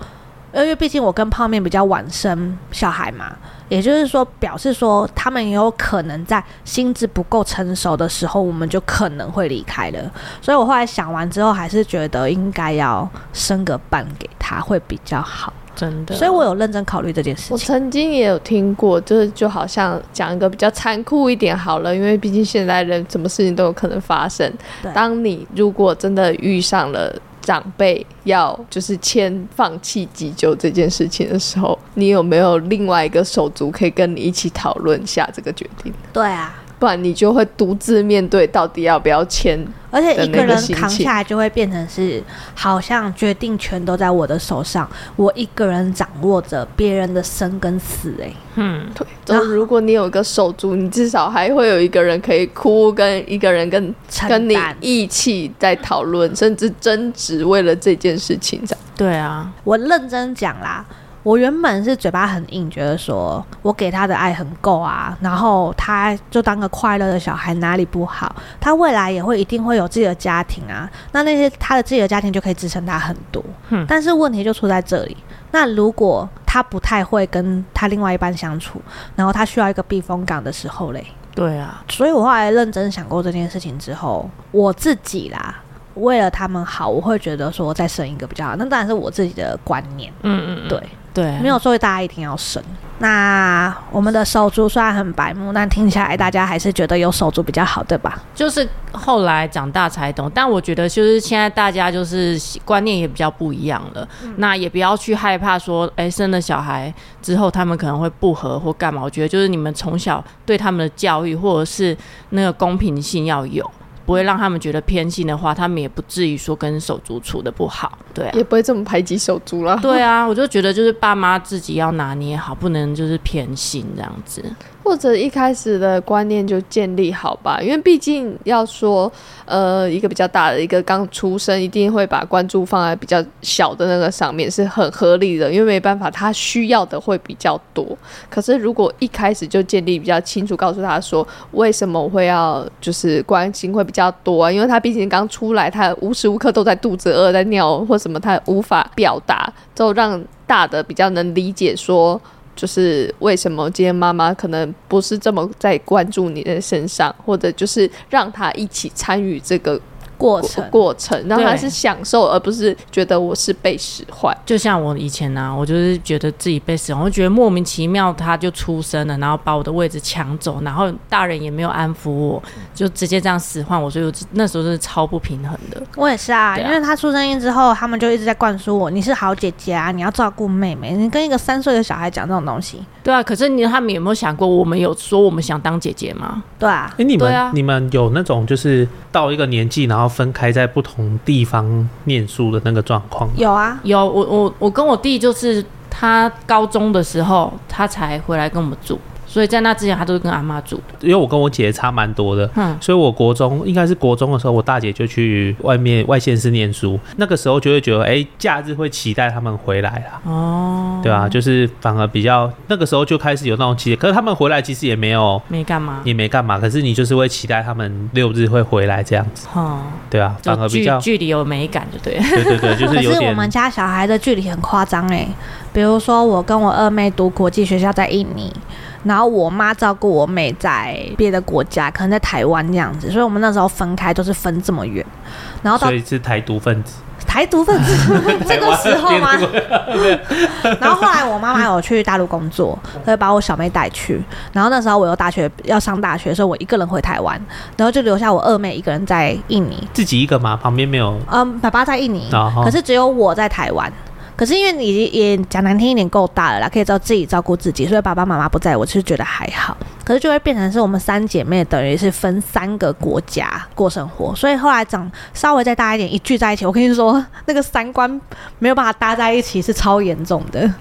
因为毕竟我跟泡面比较晚生小孩嘛，也就是说，表示说他们也有可能在心智不够成熟的时候，我们就可能会离开了。所以我后来想完之后，还是觉得应该要生个伴给他会比较好。真的，所以我有认真考虑这件事情。我曾经也有听过，就是就好像讲一个比较残酷一点好了，因为毕竟现在人什么事情都有可能发生。当你如果真的遇上了。长辈要就是签放弃急救这件事情的时候，你有没有另外一个手足可以跟你一起讨论下这个决定？对啊，不然你就会独自面对到底要不要签。而且一个人扛下来就会变成是，好像决定权都在我的手上，我一个人掌握着别人的生跟死。哎，嗯，对。然后如果你有个手足，你至少还会有一个人可以哭，跟一个人跟跟你一起在讨论，甚至争执，为了这件事情。对啊，我认真讲啦。我原本是嘴巴很硬，觉得说我给他的爱很够啊，然后他就当个快乐的小孩，哪里不好？他未来也会一定会有自己的家庭啊，那那些他的自己的家庭就可以支撑他很多。嗯，但是问题就出在这里。那如果他不太会跟他另外一半相处，然后他需要一个避风港的时候嘞？对啊，所以我后来认真想过这件事情之后，我自己啦。为了他们好，我会觉得说再生一个比较好。那当然是我自己的观念。嗯嗯，对对，没有说大家一定要生。那我们的手足虽然很白目，但听起来大家还是觉得有手足比较好，对吧？就是后来长大才懂。但我觉得就是现在大家就是观念也比较不一样了。嗯、那也不要去害怕说，哎、欸，生了小孩之后他们可能会不和或干嘛。我觉得就是你们从小对他们的教育或者是那个公平性要有。不会让他们觉得偏心的话，他们也不至于说跟手足处的不好，对啊，也不会这么排挤手足了。对啊，我就觉得就是爸妈自己要拿捏好，不能就是偏心这样子。或者一开始的观念就建立好吧，因为毕竟要说，呃，一个比较大的一个刚出生，一定会把关注放在比较小的那个上面，是很合理的，因为没办法，他需要的会比较多。可是如果一开始就建立比较清楚，告诉他说为什么会要就是关心会比较多啊，因为他毕竟刚出来，他无时无刻都在肚子饿，在尿或什么，他无法表达，就让大的比较能理解说。就是为什么今天妈妈可能不是这么在关注你的身上，或者就是让他一起参与这个。过程过程，然后他是享受，而不是觉得我是被使唤。就像我以前呢、啊，我就是觉得自己被使唤，我觉得莫名其妙，他就出生了，然后把我的位置抢走，然后大人也没有安抚我，就直接这样使唤我，所以我那时候是超不平衡的。我也是啊，啊因为他出生之后，他们就一直在灌输我，你是好姐姐啊，你要照顾妹妹。你跟一个三岁的小孩讲这种东西，对啊。可是你他们有没有想过，我们有说我们想当姐姐吗？对啊。哎、欸，你们、啊、你们有那种就是到一个年纪，然后。分开在不同地方念书的那个状况有啊，有我我我跟我弟就是他高中的时候，他才回来跟我们住。所以在那之前，他都是跟阿妈住。因为我跟我姐差蛮多的，嗯，所以我国中应该是国中的时候，我大姐就去外面外县市念书。那个时候就会觉得，哎、欸，假日会期待他们回来啦。哦，对啊，就是反而比较那个时候就开始有那种期待。可是他们回来其实也没有没干嘛，也没干嘛。可是你就是会期待他们六日会回来这样子。哦，对啊，反而比较距离有美感，就对。对对对，就是有点。可是我们家小孩的距离很夸张哎，比如说我跟我二妹读国际学校在印尼。然后我妈照顾我妹在别的国家，可能在台湾这样子，所以我们那时候分开都是分这么远。然后到所以是台独分子，台独分子 这个时候吗？然后后来我妈妈有去大陆工作，她就把我小妹带去。然后那时候我又大学要上大学，所以我一个人回台湾，然后就留下我二妹一个人在印尼。自己一个吗？旁边没有？嗯，爸爸在印尼，可是只有我在台湾。可是因为你也讲难听一点够大了啦，可以照自己照顾自己，所以爸爸妈妈不在我，其实觉得还好。可是就会变成是我们三姐妹等于是分三个国家过生活，所以后来长稍微再大一点，一聚在一起，我跟你说那个三观没有办法搭在一起，是超严重的。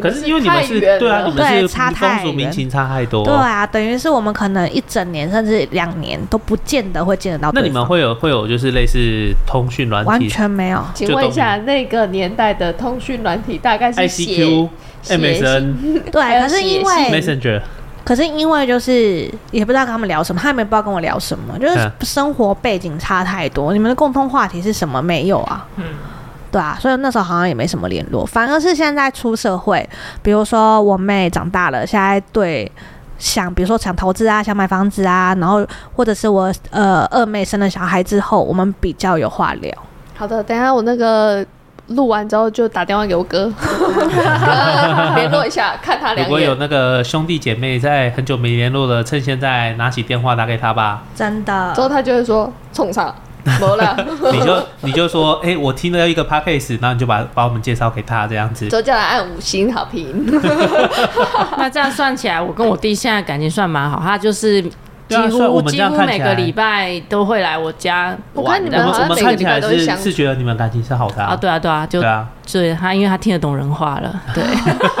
可是因为你们是对啊，你们是差太风俗民情差太多。对啊，等于是我们可能一整年甚至两年都不见得会见得到。那你们会有会有就是类似通讯软体？完全没有。请问一下，那个年代的通讯软体大概是 ICQ、MSN。对，可是因为 Messenger，可是因为就是也不知道跟他们聊什么，他们也不知道跟我聊什么，就是生活背景差太多。你们的共同话题是什么？没有啊。嗯。对啊，所以那时候好像也没什么联络，反而是现在出社会，比如说我妹长大了，现在对想，比如说想投资啊，想买房子啊，然后或者是我呃二妹生了小孩之后，我们比较有话聊。好的，等一下我那个录完之后就打电话给我哥，联络一下，看他两。如果有那个兄弟姐妹在很久没联络了，趁现在拿起电话打给他吧。真的，之后他就会说冲上。没了，你就你就说，哎、欸，我听了一个 podcast，然后你就把把我们介绍给他，这样子，就叫他按五星好评。那这样算起来，我跟我弟现在感情算蛮好，他就是几乎、啊、几乎每个礼拜都会来我家玩。我们好像每个礼拜都是是觉得你们感情是好的啊，啊对啊对啊，就对啊。对他，因为他听得懂人话了，对，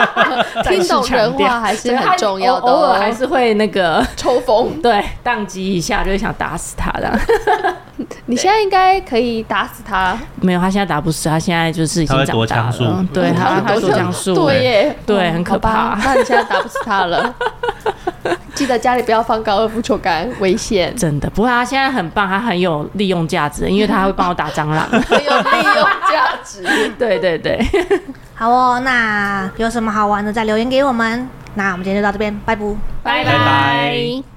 听懂人话还是很重要的，偶尔还是会那个抽风，对，宕机一下就会想打死他的。你现在应该可以打死他，没有，他现在打不死，他现在就是已经长大了，对他他躲枪术，对耶，对，很可怕。那你现在打不死他了，记得家里不要放高尔夫球杆，危险。真的，不过他现在很棒，他很有利用价值，因为他会帮我打蟑螂，很有利用价值。对对对。对，好哦，那有什么好玩的再留言给我们。那我们今天就到这边，拜拜，拜拜。